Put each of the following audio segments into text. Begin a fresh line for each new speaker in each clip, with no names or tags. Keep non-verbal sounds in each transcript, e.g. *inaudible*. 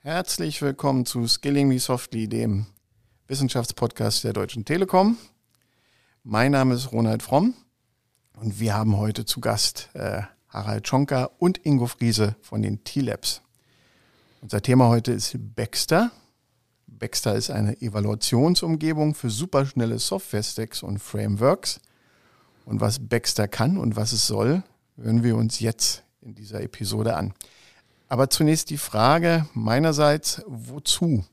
Herzlich willkommen zu Skilling Me Softly, dem Wissenschaftspodcast der Deutschen Telekom. Mein Name ist Ronald Fromm und wir haben heute zu Gast äh, Harald Schonka und Ingo Friese von den T-Labs. Unser Thema heute ist Baxter. Baxter ist eine Evaluationsumgebung für superschnelle Software-Stacks und Frameworks. Und was Baxter kann und was es soll, hören wir uns jetzt in dieser Episode an. Aber zunächst die Frage meinerseits, wozu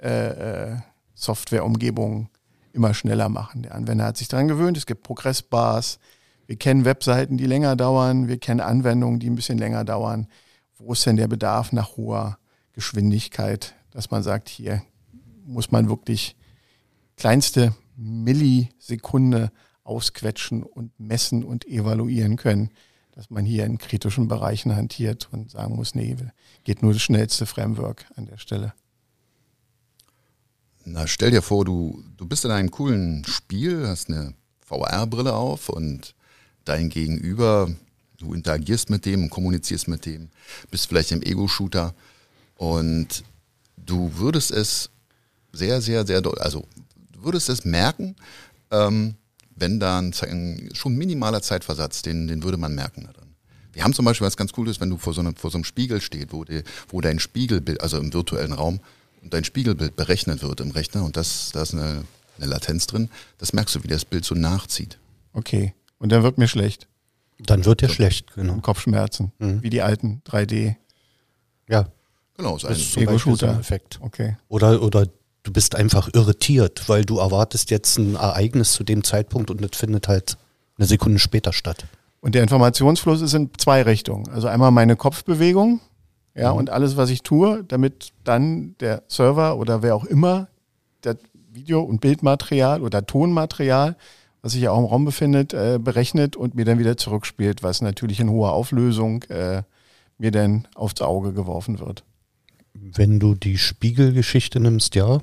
äh, äh, Softwareumgebungen immer schneller machen. Der Anwender hat sich daran gewöhnt, es gibt Progressbars, wir kennen Webseiten, die länger dauern, wir kennen Anwendungen, die ein bisschen länger dauern. Wo ist denn der Bedarf nach hoher Geschwindigkeit, dass man sagt, hier muss man wirklich kleinste Millisekunde ausquetschen und messen und evaluieren können, dass man hier in kritischen Bereichen hantiert und sagen muss, nee, geht nur das schnellste Framework an der Stelle.
Na, stell dir vor, du, du bist in einem coolen Spiel, hast eine VR-Brille auf und dein Gegenüber, du interagierst mit dem und kommunizierst mit dem, bist vielleicht im Ego-Shooter und du würdest es sehr, sehr, sehr, also du würdest es merken, ähm, wenn da ein, schon minimaler Zeitversatz, den, den würde man merken daran. Wir haben zum Beispiel was ganz Cooles, wenn du vor so, einem, vor so einem Spiegel steht, wo, die, wo dein Spiegelbild, also im virtuellen Raum, und dein Spiegelbild berechnet wird im Rechner und das, da ist eine, eine Latenz drin, das merkst du, wie das Bild so nachzieht.
Okay. Und dann wird mir schlecht.
Dann wird dir so. schlecht,
genau. Kopfschmerzen, mhm. wie die alten 3D.
Ja.
Genau,
das ist ein Ego-Shooter-Effekt. Okay. Oder, oder du bist einfach irritiert, weil du erwartest jetzt ein Ereignis zu dem Zeitpunkt und das findet halt eine Sekunde später statt.
Und der Informationsfluss ist in zwei Richtungen. Also einmal meine Kopfbewegung, ja, mhm. und alles, was ich tue, damit dann der Server oder wer auch immer das Video- und Bildmaterial oder Tonmaterial, was sich ja auch im Raum befindet, äh, berechnet und mir dann wieder zurückspielt, was natürlich in hoher Auflösung äh, mir dann aufs Auge geworfen wird.
Wenn du die Spiegelgeschichte nimmst, ja,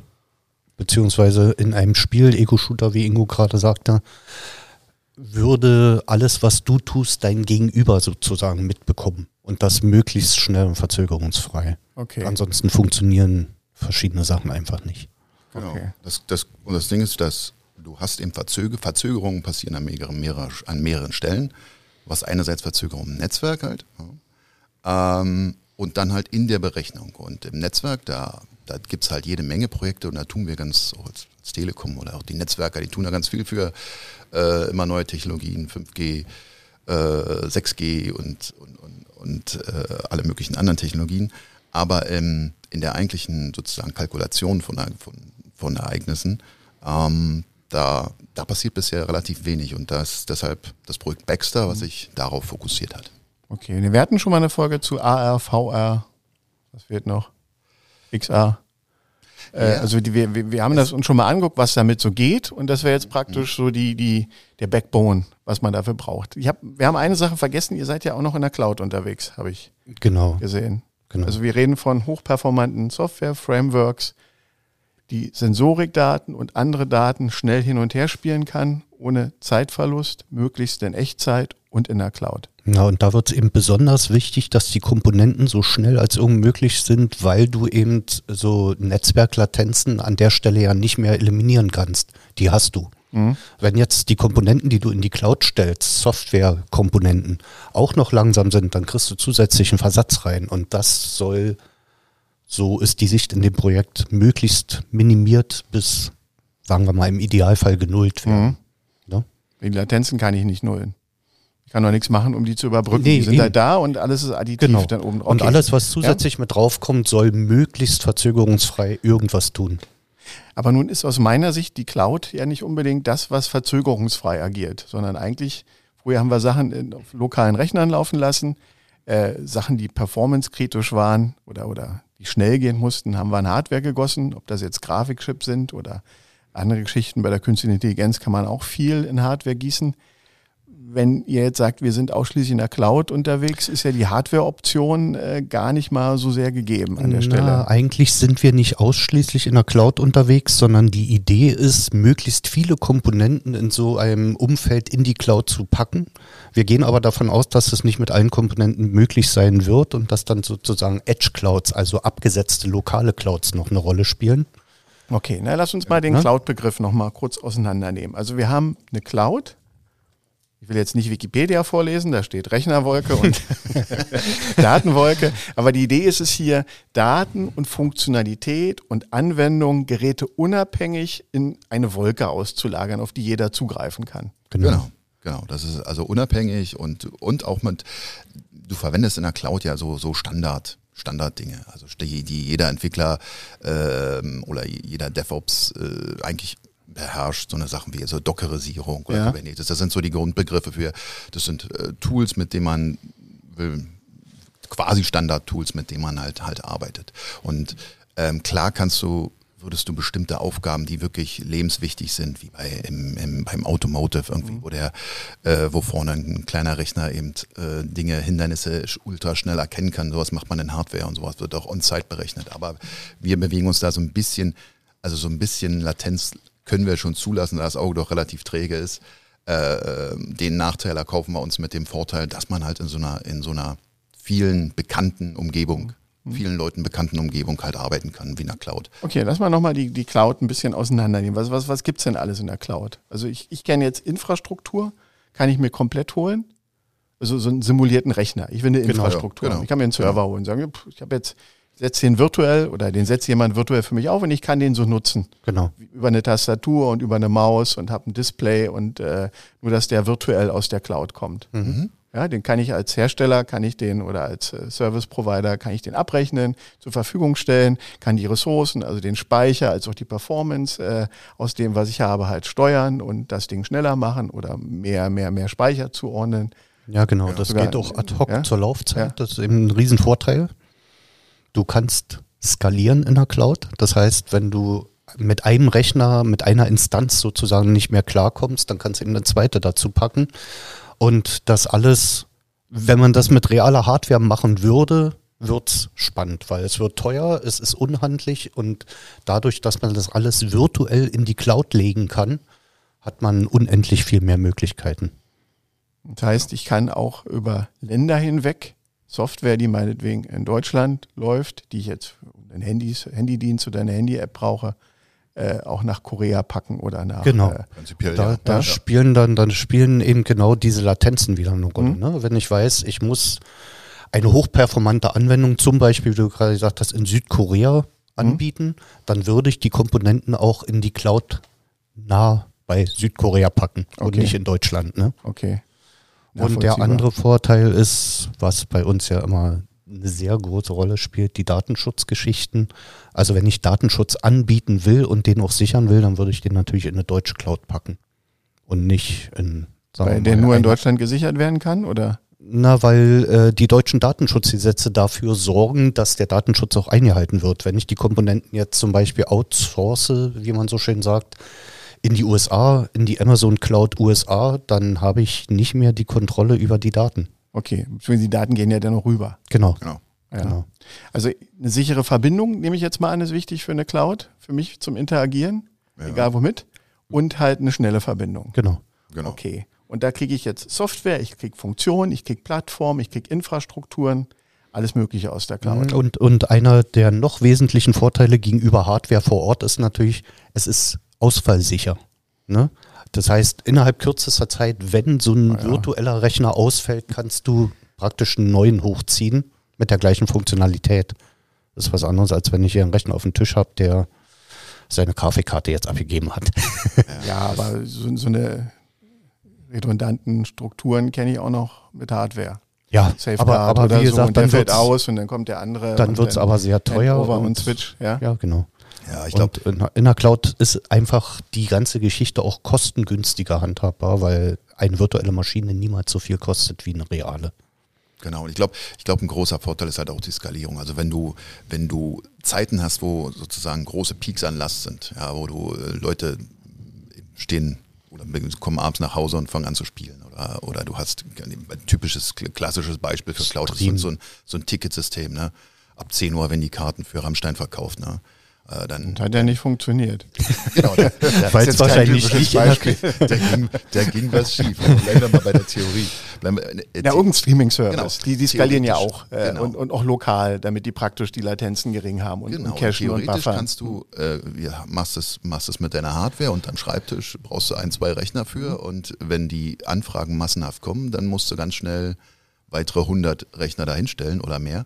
beziehungsweise in einem Spiel, Ego-Shooter, wie Ingo gerade sagte, würde alles, was du tust, dein Gegenüber sozusagen mitbekommen. Und das möglichst schnell und verzögerungsfrei. Okay. Ansonsten funktionieren verschiedene Sachen einfach nicht.
Genau. Okay. Das, das, und das Ding ist, dass du hast eben Verzöger, Verzögerungen passieren an mehreren, mehrere, an mehreren Stellen. Hast einerseits Verzögerungen im Netzwerk halt. Ja. Ähm, und dann halt in der Berechnung. Und im Netzwerk, da, da gibt es halt jede Menge Projekte und da tun wir ganz, auch als, als Telekom oder auch die Netzwerker, die tun da ganz viel für äh, immer neue Technologien, 5G, äh, 6G und, und, und, und äh, alle möglichen anderen Technologien. Aber ähm, in der eigentlichen sozusagen Kalkulation von, von, von Ereignissen, ähm, da, da passiert bisher relativ wenig und das ist deshalb das Projekt Baxter, was sich darauf fokussiert hat.
Okay, wir hatten schon mal eine Folge zu AR, VR, was fehlt noch? XR. Äh, ja. Also die, wir, wir haben das uns schon mal angeguckt, was damit so geht und das wäre jetzt praktisch so die, die, der Backbone, was man dafür braucht. Ich hab, wir haben eine Sache vergessen, ihr seid ja auch noch in der Cloud unterwegs, habe ich
genau.
gesehen. Genau. Also wir reden von hochperformanten Software, Frameworks, die Sensorikdaten und andere Daten schnell hin und her spielen kann, ohne Zeitverlust, möglichst in Echtzeit und in der Cloud.
Ja, und da wird es eben besonders wichtig, dass die Komponenten so schnell als irgend möglich sind, weil du eben so Netzwerklatenzen an der Stelle ja nicht mehr eliminieren kannst. Die hast du. Mhm. Wenn jetzt die Komponenten, die du in die Cloud stellst, Softwarekomponenten, auch noch langsam sind, dann kriegst du zusätzlichen Versatz rein. Und das soll, so ist die Sicht in dem Projekt, möglichst minimiert bis, sagen wir mal, im Idealfall genullt werden. Mhm.
Ja? Die Latenzen kann ich nicht nullen. Ich kann doch nichts machen, um die zu überbrücken. Nee, die sind halt da und alles ist additiv
genau. dann oben drauf. Und alles, was zusätzlich ja? mit draufkommt, soll möglichst verzögerungsfrei irgendwas tun.
Aber nun ist aus meiner Sicht die Cloud ja nicht unbedingt das, was verzögerungsfrei agiert, sondern eigentlich, früher haben wir Sachen in, auf lokalen Rechnern laufen lassen, äh, Sachen, die performancekritisch waren oder, oder die schnell gehen mussten, haben wir in Hardware gegossen, ob das jetzt Grafikchips sind oder andere Geschichten. Bei der künstlichen Intelligenz kann man auch viel in Hardware gießen wenn ihr jetzt sagt, wir sind ausschließlich in der Cloud unterwegs, ist ja die Hardware-Option äh, gar nicht mal so sehr gegeben an der
Na,
Stelle.
Eigentlich sind wir nicht ausschließlich in der Cloud unterwegs, sondern die Idee ist, möglichst viele Komponenten in so einem Umfeld in die Cloud zu packen. Wir gehen aber davon aus, dass es nicht mit allen Komponenten möglich sein wird und dass dann sozusagen Edge Clouds, also abgesetzte lokale Clouds noch eine Rolle spielen.
Okay, na, lass uns mal den
Ja.
Cloud-Begriff nochmal kurz auseinandernehmen. Also wir haben eine Cloud. Ich will jetzt nicht Wikipedia vorlesen, da steht Rechnerwolke und *laughs* Datenwolke. Aber die Idee ist es hier, Daten und Funktionalität und Anwendung Geräte unabhängig in eine Wolke auszulagern, auf die jeder zugreifen kann.
Genau, genau. Das ist also unabhängig und, und auch mit, du verwendest in der Cloud ja so, so Standard. Standarddinge, also die, die jeder Entwickler ähm, oder jeder DevOps äh, eigentlich beherrscht, so eine Sachen wie so Dockerisierung oder
Ja.
Kubernetes. Das sind so die Grundbegriffe für, das sind äh, Tools, mit denen man will, quasi Standard-Tools, mit denen man halt halt arbeitet. Und ähm, klar kannst du, würdest du bestimmte Aufgaben, die wirklich lebenswichtig sind, wie bei im, im, beim Automotive irgendwie, wo der, äh, wo vorne ein kleiner Rechner eben äh, Dinge, Hindernisse ultra schnell erkennen kann. Sowas macht man in Hardware und sowas wird auch on-site berechnet. Aber wir bewegen uns da so ein bisschen, also so ein bisschen Latenz können wir schon zulassen, da das Auge doch relativ träge ist. Äh, den Nachteil erkaufen wir uns mit dem Vorteil, dass man halt in so einer, in so einer vielen bekannten Umgebung, vielen Leuten bekannten Umgebung halt arbeiten kann, wie in der Cloud.
Okay, lass mal nochmal die, die Cloud ein bisschen auseinandernehmen. Was, was, was gibt's denn alles in der Cloud? Also ich, ich kenne jetzt Infrastruktur, kann ich mir komplett holen. Also so einen simulierten Rechner. Ich will eine
Genau,
Infrastruktur.
genau.
Ich kann mir einen Server holen und sagen, ich habe jetzt, setze den virtuell oder den setzt jemand virtuell für mich auf und ich kann den so nutzen.
Genau.
Über eine Tastatur und über eine Maus und habe ein Display und äh, nur, dass der virtuell aus der Cloud kommt. Ja, den kann ich als Hersteller, kann ich den oder als äh, Service Provider, kann ich den abrechnen, zur Verfügung stellen, kann die Ressourcen, also den Speicher, als auch die Performance äh, aus dem, was ich habe, halt steuern und das Ding schneller machen oder mehr, mehr, mehr Speicher zuordnen.
Ja, genau. das
sogar-
geht auch ad hoc
ja?
zur Laufzeit.
Ja.
Das ist eben ein Riesenvorteil. Du kannst skalieren in der Cloud. Das heißt, wenn du mit einem Rechner, mit einer Instanz sozusagen nicht mehr klarkommst, dann kannst du eben eine zweite dazu packen. Und das alles, wenn man das mit realer Hardware machen würde, wird's spannend, weil es wird teuer, es ist unhandlich und dadurch, dass man das alles virtuell in die Cloud legen kann, hat man unendlich viel mehr Möglichkeiten.
Das heißt, ich kann auch über Länder hinweg Software, die meinetwegen in Deutschland läuft, die ich jetzt für einen Handys, Handydienst oder eine Handy-App brauche, äh, auch nach Korea packen oder nach
Genau.
äh,
Prinzipiell
Da,
ja.
da
ja.
spielen dann, dann spielen eben genau diese Latenzen wieder eine Rolle. Ne? Wenn ich weiß, ich muss eine hochperformante Anwendung, zum Beispiel, wie du gerade gesagt hast, in Südkorea anbieten, dann würde ich die Komponenten auch in die Cloud nah bei Südkorea packen und
Okay.
nicht in Deutschland. Ne?
Okay.
Und der andere Vorteil ist, was bei uns ja immer eine sehr große Rolle spielt, die Datenschutzgeschichten. Also wenn ich Datenschutz anbieten will und den auch sichern will, dann würde ich den natürlich in eine deutsche Cloud packen und nicht in, sagen
Weil der
mal,
nur in Deutschland gesichert werden kann, oder?
Na, weil äh, die deutschen Datenschutzgesetze dafür sorgen, dass der Datenschutz auch eingehalten wird. Wenn ich die Komponenten jetzt zum Beispiel outsource, wie man so schön sagt, in die USA, in die Amazon Cloud USA, dann habe ich nicht mehr die Kontrolle über die Daten.
Okay, die Daten gehen ja dann noch rüber.
Genau.
Genau.
Ja.
Genau.
Also eine sichere Verbindung, nehme ich jetzt mal an, ist wichtig für eine Cloud, für mich zum Interagieren,
Ja.
egal womit. Und halt eine schnelle Verbindung.
Genau.
Genau.
Okay. Und da kriege ich jetzt Software, ich kriege Funktionen, ich kriege Plattformen, ich kriege Infrastrukturen, alles Mögliche aus der Cloud.
Und, und einer der noch wesentlichen Vorteile gegenüber Hardware vor Ort ist natürlich, es ist ausfallsicher. Ne? Das heißt, innerhalb kürzester Zeit, wenn so ein
ja.
virtueller Rechner ausfällt, kannst du praktisch einen neuen hochziehen mit der gleichen Funktionalität. Das ist was anderes, als wenn ich hier einen Rechner auf dem Tisch habe, der seine Grafikkarte jetzt abgegeben hat. *laughs*
Ja, aber so, so eine redundanten Strukturen kenne ich auch noch mit Hardware.
Ja,
Safeguard
aber, aber
oder
wie
so,
gesagt, dann
fällt
wird es
aus und dann kommt der andere.
dann
und
wird's aber sehr teuer
Over und,
und-
Switch, ja.
ja, genau.
Ja, ich glaube,
in, in der Cloud ist einfach die ganze Geschichte auch kostengünstiger handhabbar, weil eine virtuelle Maschine niemals so viel kostet wie eine reale.
Genau, und ich glaube, ich glaube, ein großer Vorteil ist halt auch die Skalierung. Also wenn du, wenn du Zeiten hast, wo sozusagen große Peaks an Last sind, ja, wo du äh, Leute stehen, oder kommen abends nach Hause und fangen an zu spielen. Oder, oder du hast ein typisches, klassisches Beispiel für Cloud ist so, so, ein, so ein Ticketsystem. Ne? Ab 10 Uhr, wenn die Karten für Rammstein verkauft. Ne?
Äh, dann hat ja nicht funktioniert. *laughs*
genau, der, der Weil es wahrscheinlich nicht
Beispiel. Der ging, der ging was schief. Bleiben wir mal bei der Theorie.
Bleiben wir, äh, ja, irgendein Streaming-Service. Genau. Die, die skalieren ja auch äh, genau. und, und, auch lokal, damit die praktisch die Latenzen gering haben und, genau. und cachen und,
buffern. kannst du, äh, ja, machst es, machst es mit deiner Hardware und deinem Schreibtisch, brauchst du ein, zwei Rechner für mhm. und wenn die Anfragen massenhaft kommen, dann musst du ganz schnell weitere 100 Rechner dahinstellen oder mehr.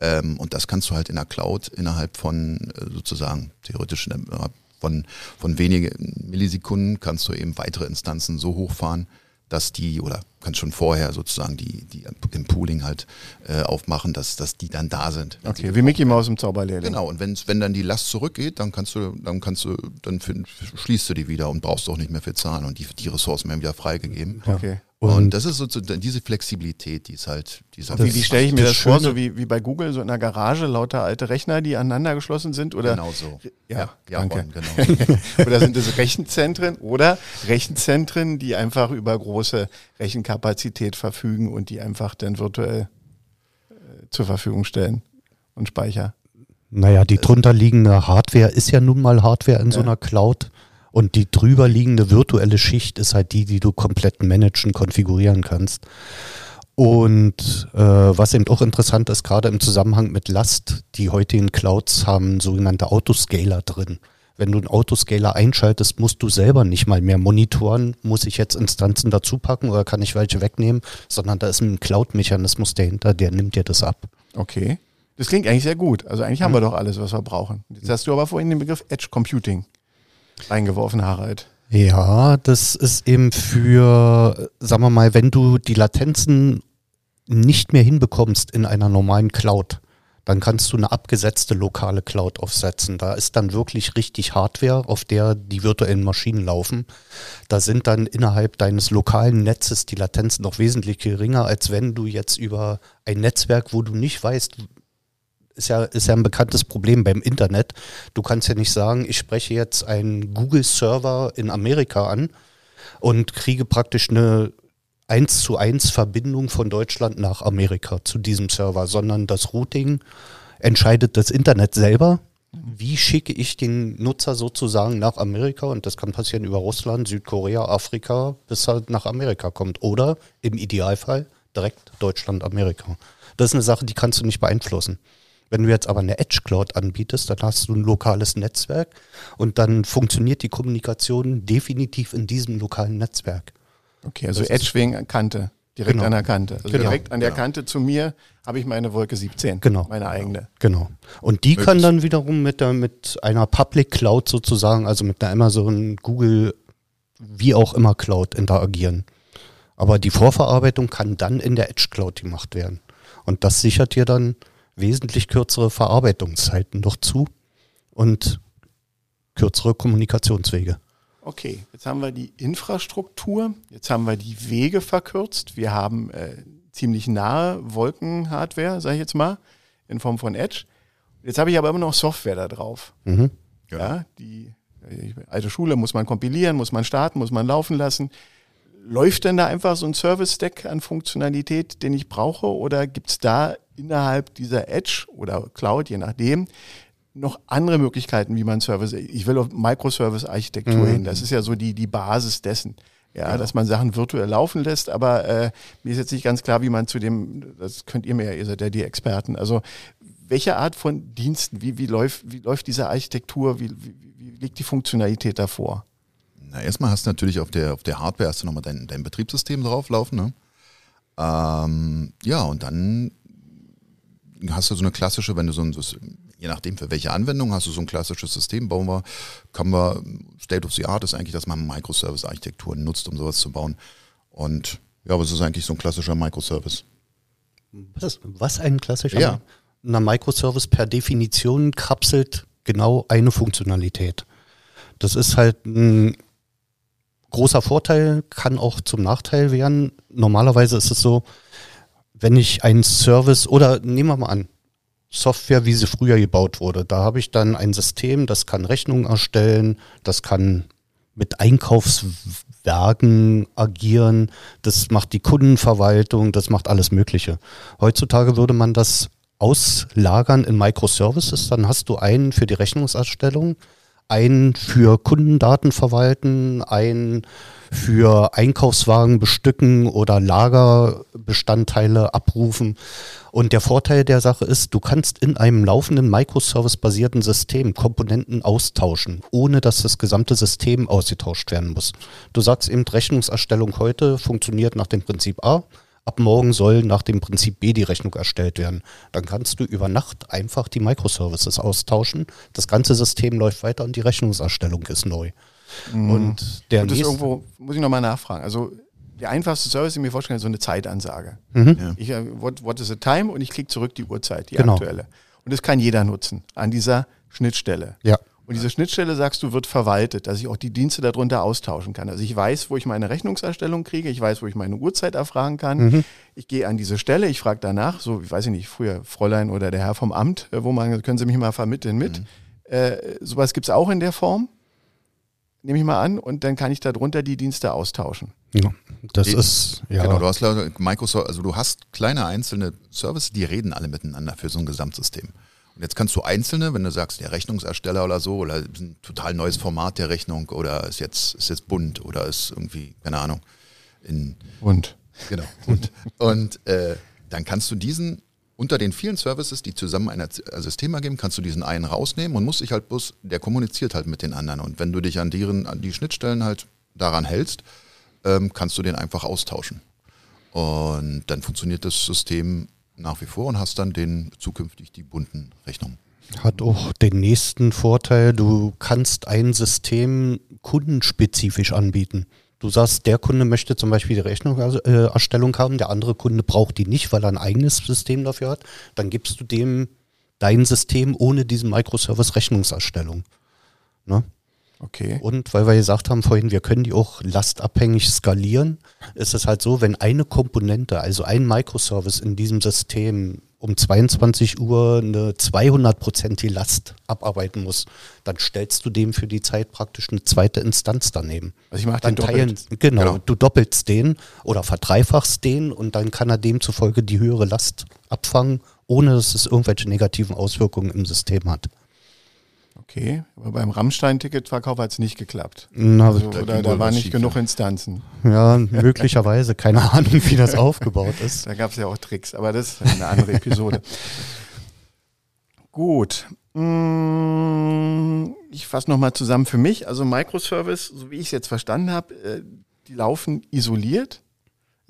Ähm, und das kannst du halt in der Cloud innerhalb von äh, sozusagen theoretisch von, von wenigen Millisekunden kannst du eben weitere Instanzen so hochfahren, dass die, oder kannst schon vorher sozusagen die, die im Pooling halt äh, aufmachen, dass, dass die dann da sind.
Okay, wie Mickey Mouse im Zauberlehrling.
Genau, und wenn, wenn dann die Last zurückgeht, dann kannst du, dann kannst du, dann schließt du die wieder und brauchst auch nicht mehr für zahlen und die, die Ressourcen werden wieder freigegeben.
Okay.
Und, und, das ist so diese Flexibilität, die ist halt. Die ist halt
wie, wie stelle ich mir das, das vor, so wie, wie bei Google, so in einer Garage, lauter alte Rechner, die aneinander geschlossen sind? Oder?
Genau so.
Ja, ja danke. genau. *laughs* oder sind das Rechenzentren oder Rechenzentren, die einfach über große Rechenkapazität verfügen und die einfach dann virtuell äh, zur Verfügung stellen und Speicher?
Naja, die drunter liegende Hardware ist ja nun mal Hardware in ja. so einer Cloud. Und die drüber liegende virtuelle Schicht ist halt die, die du komplett managen, konfigurieren kannst. Und äh, was eben auch interessant ist, gerade im Zusammenhang mit Last, die heutigen Clouds haben sogenannte Autoscaler drin. Wenn du einen Autoscaler einschaltest, musst du selber nicht mal mehr monitoren, muss ich jetzt Instanzen dazu packen oder kann ich welche wegnehmen, sondern da ist ein Cloud-Mechanismus dahinter, der nimmt dir das ab.
Okay. Das klingt eigentlich sehr gut. Also eigentlich haben wir doch alles, was wir brauchen. Jetzt hast du aber vorhin den Begriff Edge Computing eingeworfen, Harald.
Ja, das ist eben für, sagen wir mal, wenn du die Latenzen nicht mehr hinbekommst in einer normalen Cloud, dann kannst du eine abgesetzte lokale Cloud aufsetzen. Da ist dann wirklich richtig Hardware, auf der die virtuellen Maschinen laufen. Da sind dann innerhalb deines lokalen Netzes die Latenzen noch wesentlich geringer, als wenn du jetzt über ein Netzwerk, wo du nicht weißt, ist ja, ist ja ein bekanntes Problem beim Internet. Du kannst ja nicht sagen, ich spreche jetzt einen Google-Server in Amerika an und kriege praktisch eine 1 zu 1 Verbindung von Deutschland nach Amerika zu diesem Server, sondern das Routing entscheidet das Internet selber. Wie schicke ich den Nutzer sozusagen nach Amerika? Und das kann passieren über Russland, Südkorea, Afrika, bis er nach Amerika kommt. Oder im Idealfall direkt Deutschland, Amerika. Das ist eine Sache, die kannst du nicht beeinflussen. Wenn du jetzt aber eine Edge Cloud anbietest, dann hast du ein lokales Netzwerk und dann funktioniert die Kommunikation definitiv in diesem lokalen Netzwerk.
Okay, also das Edge wegen Kante, direkt genau. an der Kante. Also genau. direkt an der genau. Kante zu mir habe ich meine Wolke 17,
genau.
meine eigene.
Genau. Und die Möglichst. kann dann wiederum mit, der, mit einer Public Cloud sozusagen, also mit einer Amazon, Google, wie auch immer Cloud interagieren. Aber die Vorverarbeitung kann dann in der Edge Cloud gemacht werden. Und das sichert dir dann wesentlich kürzere Verarbeitungszeiten noch zu und kürzere Kommunikationswege.
Okay, jetzt haben wir die Infrastruktur, jetzt haben wir die Wege verkürzt, wir haben äh, ziemlich nahe Wolkenhardware, sage ich jetzt mal, in Form von Edge. Jetzt habe ich aber immer noch Software da drauf. Mhm. Ja. ja, die alte Schule muss man kompilieren, muss man starten, muss man laufen lassen. Läuft denn da einfach so ein Service-Stack an Funktionalität, den ich brauche, oder gibt es da innerhalb dieser Edge oder Cloud, je nachdem, noch andere Möglichkeiten, wie man Service, ich will auf Microservice-Architektur mhm. hin, das ist ja so die, die Basis dessen. Ja, ja, dass man Sachen virtuell laufen lässt, aber äh, mir ist jetzt nicht ganz klar, wie man zu dem, das könnt ihr mir ja, ihr seid ja die Experten. Also welche Art von Diensten, wie, wie, läuft, wie läuft diese Architektur, wie, wie, wie liegt die Funktionalität davor?
Na, erstmal hast du natürlich auf der, auf der Hardware hast du nochmal dein, dein Betriebssystem drauflaufen, ne? Ähm, ja, und dann hast du so eine klassische, wenn du so ein, je nachdem für welche Anwendung hast du so ein klassisches System, bauen wir, kann wir, State of the Art ist eigentlich, dass man Microservice-Architekturen nutzt, um sowas zu bauen. Und ja, aber es ist eigentlich so ein klassischer Microservice.
Was, was ein klassischer? Ja. Ein Microservice per Definition kapselt genau eine Funktionalität. Das ist halt ein großer Vorteil, kann auch zum Nachteil werden. Normalerweise ist es so, wenn ich einen Service oder nehmen wir mal an, Software, wie sie früher gebaut wurde, da habe ich dann ein System, das kann Rechnungen erstellen, das kann mit Einkaufs Werken agieren, das macht die Kundenverwaltung, das macht alles Mögliche. Heutzutage würde man das auslagern in Microservices, dann hast du einen für die Rechnungserstellung, einen für Kundendaten verwalten, einen für Einkaufswagen bestücken oder Lagerbestandteile abrufen. Und der Vorteil der Sache ist, du kannst in einem laufenden Microservice-basierten System Komponenten austauschen, ohne dass das gesamte System ausgetauscht werden muss. Du sagst eben, Rechnungserstellung heute funktioniert nach dem Prinzip A. Ab morgen soll nach dem Prinzip B die Rechnung erstellt werden. Dann kannst du über Nacht einfach die Microservices austauschen. Das ganze System läuft weiter und die Rechnungserstellung ist neu.
Mhm.
Und der
Und das irgendwo, muss ich nochmal nachfragen. Also der einfachste Service, den ich mir vorstellen kann, ist so eine Zeitansage.
Mhm.
Ich, äh, what, what is the time? Und ich klicke zurück die Uhrzeit, die
Genau.
aktuelle. Und das kann jeder nutzen an dieser Schnittstelle.
Ja.
Und diese Schnittstelle, sagst du, wird verwaltet, dass ich auch die Dienste darunter austauschen kann. Also ich weiß, wo ich meine Rechnungserstellung kriege, ich weiß, wo ich meine Uhrzeit erfragen kann.
Mhm.
Ich gehe an diese Stelle, ich frage danach, so, ich weiß ich nicht, früher Fräulein oder der Herr vom Amt, äh, wo man, können Sie mich mal vermitteln mit.
Mhm.
Äh, sowas gibt es auch in der Form, nehme ich mal an, und dann kann ich darunter die Dienste austauschen.
Ja, das
Die-
ist, ja.
Genau, du hast leider Microsoft, also du hast kleine einzelne Services, die reden alle miteinander für so ein Gesamtsystem. Jetzt kannst du einzelne, wenn du sagst, der Rechnungsersteller oder so, oder ein total neues Format der Rechnung, oder ist jetzt, ist jetzt bunt, oder ist irgendwie, keine Ahnung, in,
Und?
genau, und, und äh, dann kannst du diesen unter den vielen Services, die zusammen ein ein System ergeben, kannst du diesen einen rausnehmen und musst dich halt bloß, der kommuniziert halt mit den anderen. Und wenn du dich an deren, an die Schnittstellen halt daran hältst, ähm, kannst du den einfach austauschen. Und dann funktioniert das System nach wie vor und hast dann den zukünftig die bunten Rechnungen.
Hat auch den nächsten Vorteil, du kannst ein System kundenspezifisch anbieten. Du sagst, der Kunde möchte zum Beispiel die Rechnungserstellung haben, der andere Kunde braucht die nicht, weil er ein eigenes System dafür hat. Dann gibst du dem dein System ohne diesen Microservice Rechnungserstellung. Ne?
Okay.
Und weil wir gesagt haben vorhin, wir können die auch lastabhängig skalieren, ist es halt so, wenn eine Komponente, also ein Microservice in diesem System um 22 Uhr eine 200-prozentige Last abarbeiten muss, dann stellst du dem für die Zeit praktisch eine zweite Instanz daneben.
Also ich mache
Dann
den doppelt.
teilen, genau,
Genau.
du doppelst den oder verdreifachst den und dann kann er demzufolge die höhere Last abfangen, ohne dass es irgendwelche negativen Auswirkungen im System hat.
Okay, aber beim Rammstein-Ticketverkauf hat es nicht geklappt.
Na,
Also,
da
oder da waren nicht
schief,
genug. Instanzen.
Ja, möglicherweise. Keine Ahnung, wie das *laughs* aufgebaut ist.
Da gab es ja auch Tricks, aber das ist eine andere Episode. Gut. Mm, Ich fasse nochmal zusammen für mich. Also Microservice, so wie ich es jetzt verstanden habe, äh, die laufen isoliert.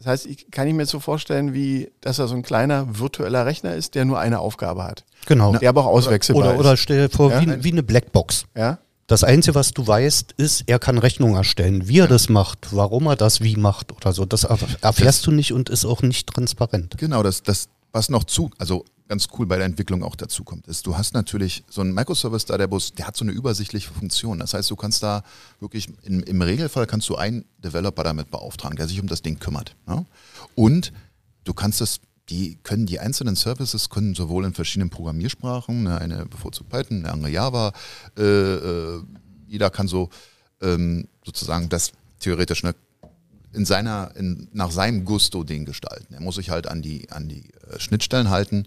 Das heißt, ich kann ich mir so vorstellen, wie dass er so ein kleiner virtueller Rechner ist, der nur eine Aufgabe hat.
Genau.
Der aber auch auswechselbar
Oder,
ist.
oder stell dir vor,
Ja?
wie, wie eine Blackbox.
ja?
Das Einzige, was du weißt, ist, er kann Rechnungen erstellen. Wie er das macht, warum er das wie macht oder so, das erf- erfährst du nicht und ist auch nicht transparent.
Genau, das, das, was noch zu, also ganz cool bei der Entwicklung auch dazu kommt, ist, du hast natürlich so einen Microservice da, der Bus, der hat so eine übersichtliche Funktion. Das heißt, du kannst da wirklich, im, im Regelfall kannst du einen Developer damit beauftragen, der sich um das Ding kümmert. Ja? Und du kannst es, die können die einzelnen Services können sowohl in verschiedenen Programmiersprachen, ne, eine bevorzugt Python, eine andere Java, äh, äh, jeder kann so ähm, sozusagen das theoretisch ne, in seiner, in, nach seinem Gusto den gestalten. Er muss sich halt an die, an die äh, Schnittstellen halten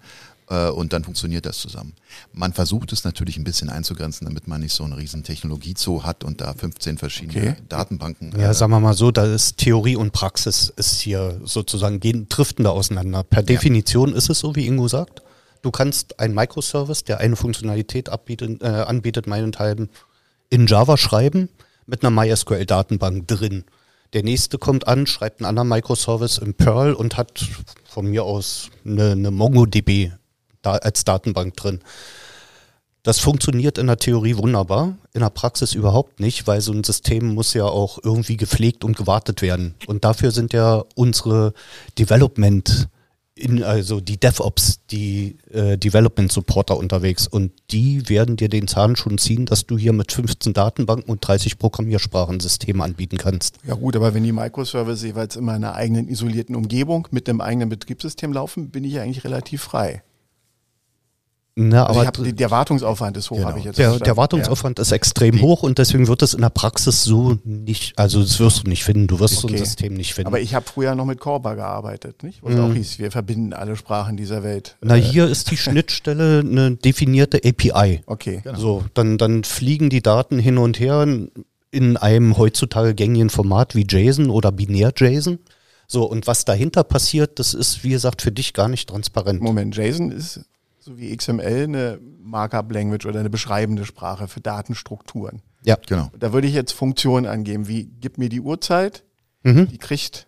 und dann funktioniert das zusammen. Man versucht es natürlich ein bisschen einzugrenzen, damit man nicht so eine riesen Technologiezoo hat und da 15 verschiedene
Okay.
Datenbanken.
Ja,
äh,
sagen wir mal so, da ist Theorie und Praxis ist hier sozusagen gehen, driften da auseinander. Per Definition ist es so, wie Ingo sagt. Du kannst einen Microservice, der eine Funktionalität abbietet, äh, anbietet, meinethalben in Java schreiben mit einer MySQL-Datenbank drin. Der nächste kommt an, schreibt einen anderen Microservice in Perl und hat von mir aus eine, eine MongoDB da als Datenbank drin. Das funktioniert in der Theorie wunderbar, in der Praxis überhaupt nicht, weil so ein System muss ja auch irgendwie gepflegt und gewartet werden. Und dafür sind ja unsere Development, in, also die DevOps, die äh, Development Supporter unterwegs. Und die werden dir den Zahn schon ziehen, dass du hier mit 15 Datenbanken und 30 Programmiersprachen Systeme anbieten kannst.
Ja gut, aber wenn die Microservices jeweils in einer eigenen isolierten Umgebung mit dem eigenen Betriebssystem laufen, bin ich ja eigentlich relativ frei.
Na,
Also
aber
hab, der Wartungsaufwand ist hoch,
Genau.
habe ich jetzt
der, der Wartungsaufwand ist extrem hoch und deswegen wird es in der Praxis so nicht, also das wirst du nicht finden, du wirst so
Okay.
ein System nicht
Ja.
finden.
Aber ich habe früher noch mit Corba gearbeitet, nicht? Wo
Mhm.
auch hieß, wir verbinden alle Sprachen dieser Welt.
Na,
Äh,
hier ist die *laughs* Schnittstelle eine definierte API.
Okay.
Genau.
So, dann, dann fliegen die Daten hin und her in, in einem heutzutage gängigen Format wie JSON oder Binär-JSON. So, und was dahinter passiert, das ist, wie gesagt, für dich gar nicht transparent.
Moment, JSON ist so wie XML eine Markup-Language oder eine beschreibende Sprache für Datenstrukturen.
Ja.
Genau.
Da würde ich jetzt Funktionen angeben, wie gib mir die Uhrzeit,
Mhm.
die kriegt,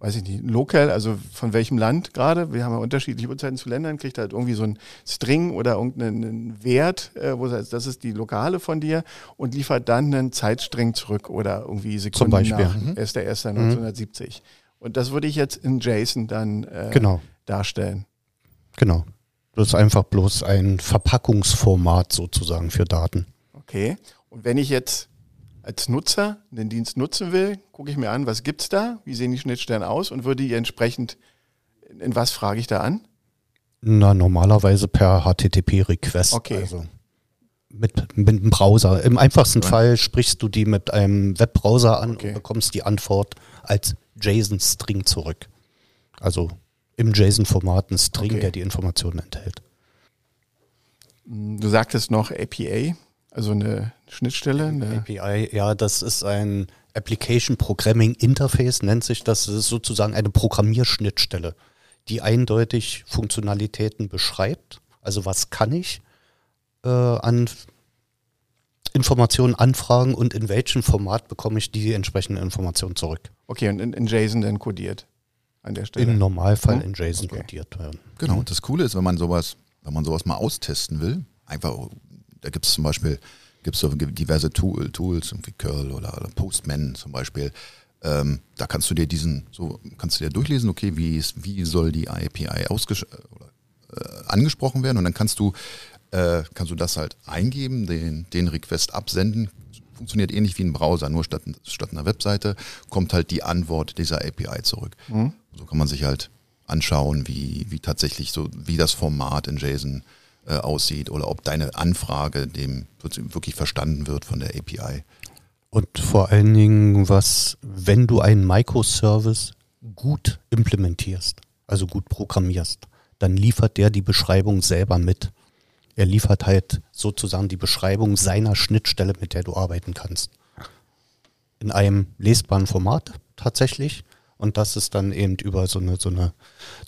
weiß ich nicht, lokal, also von welchem Land gerade, wir haben ja unterschiedliche Uhrzeiten zu Ländern, kriegt halt irgendwie so ein String oder irgendeinen Wert, äh, wo es heißt, das ist die lokale von dir und liefert dann einen Zeitstring zurück oder irgendwie Sekunden
Beispiel.
nach 1.1.1970. Und das würde ich jetzt in JSON dann äh,
Genau,
darstellen.
genau. Das ist einfach bloß ein Verpackungsformat sozusagen für Daten.
Okay. Und wenn ich jetzt als Nutzer den Dienst nutzen will, gucke ich mir an, was gibt's da, wie sehen die Schnittstellen aus und würde die entsprechend, in, was frage ich da an?
Na, normalerweise per HTTP-Request.
Okay.
Also mit, mit einem Browser. Im einfachsten Fall sprichst du die mit einem Webbrowser an
Okay.
und bekommst die Antwort als JSON-String zurück. Also im JSON-Format ein String,
Okay.
der die Informationen enthält.
Du sagtest noch APA, also eine Schnittstelle. Eine,
API, ja, das ist ein Application Programming Interface, nennt sich das. Das ist sozusagen eine Programmierschnittstelle, die eindeutig Funktionalitäten beschreibt. Also was kann ich äh, an Informationen anfragen und in welchem Format bekomme ich die entsprechenden Informationen zurück.
okay, und in, in JSON dann kodiert an der Stelle.
Im Normalfall
Hm?
in JSON
Okay.
codiert werden.
Genau. Und das Coole ist, wenn man sowas, wenn man sowas mal austesten will, einfach, da gibt es zum Beispiel, gibt es so diverse Tool, Tools, wie Curl oder, oder Postman zum Beispiel. Ähm, da kannst du dir diesen, so kannst du dir durchlesen, okay, wie, ist, wie soll die API ausgesch oder, äh, angesprochen werden und dann kannst du, äh, kannst du das halt eingeben, den, den Request absenden. Funktioniert ähnlich wie ein Browser, nur statt, statt einer Webseite kommt halt die Antwort dieser API zurück. So kann man sich halt anschauen, wie, wie tatsächlich so, wie das Format in JSON äh, aussieht oder ob deine Anfrage dem wirklich verstanden wird von der API.
Und vor allen Dingen, was, wenn du einen Microservice gut implementierst, also gut programmierst, dann liefert der die Beschreibung selber mit. Er liefert halt sozusagen die Beschreibung seiner Schnittstelle, mit der du arbeiten kannst. In einem lesbaren Format tatsächlich. Und das ist dann eben über so eine, so eine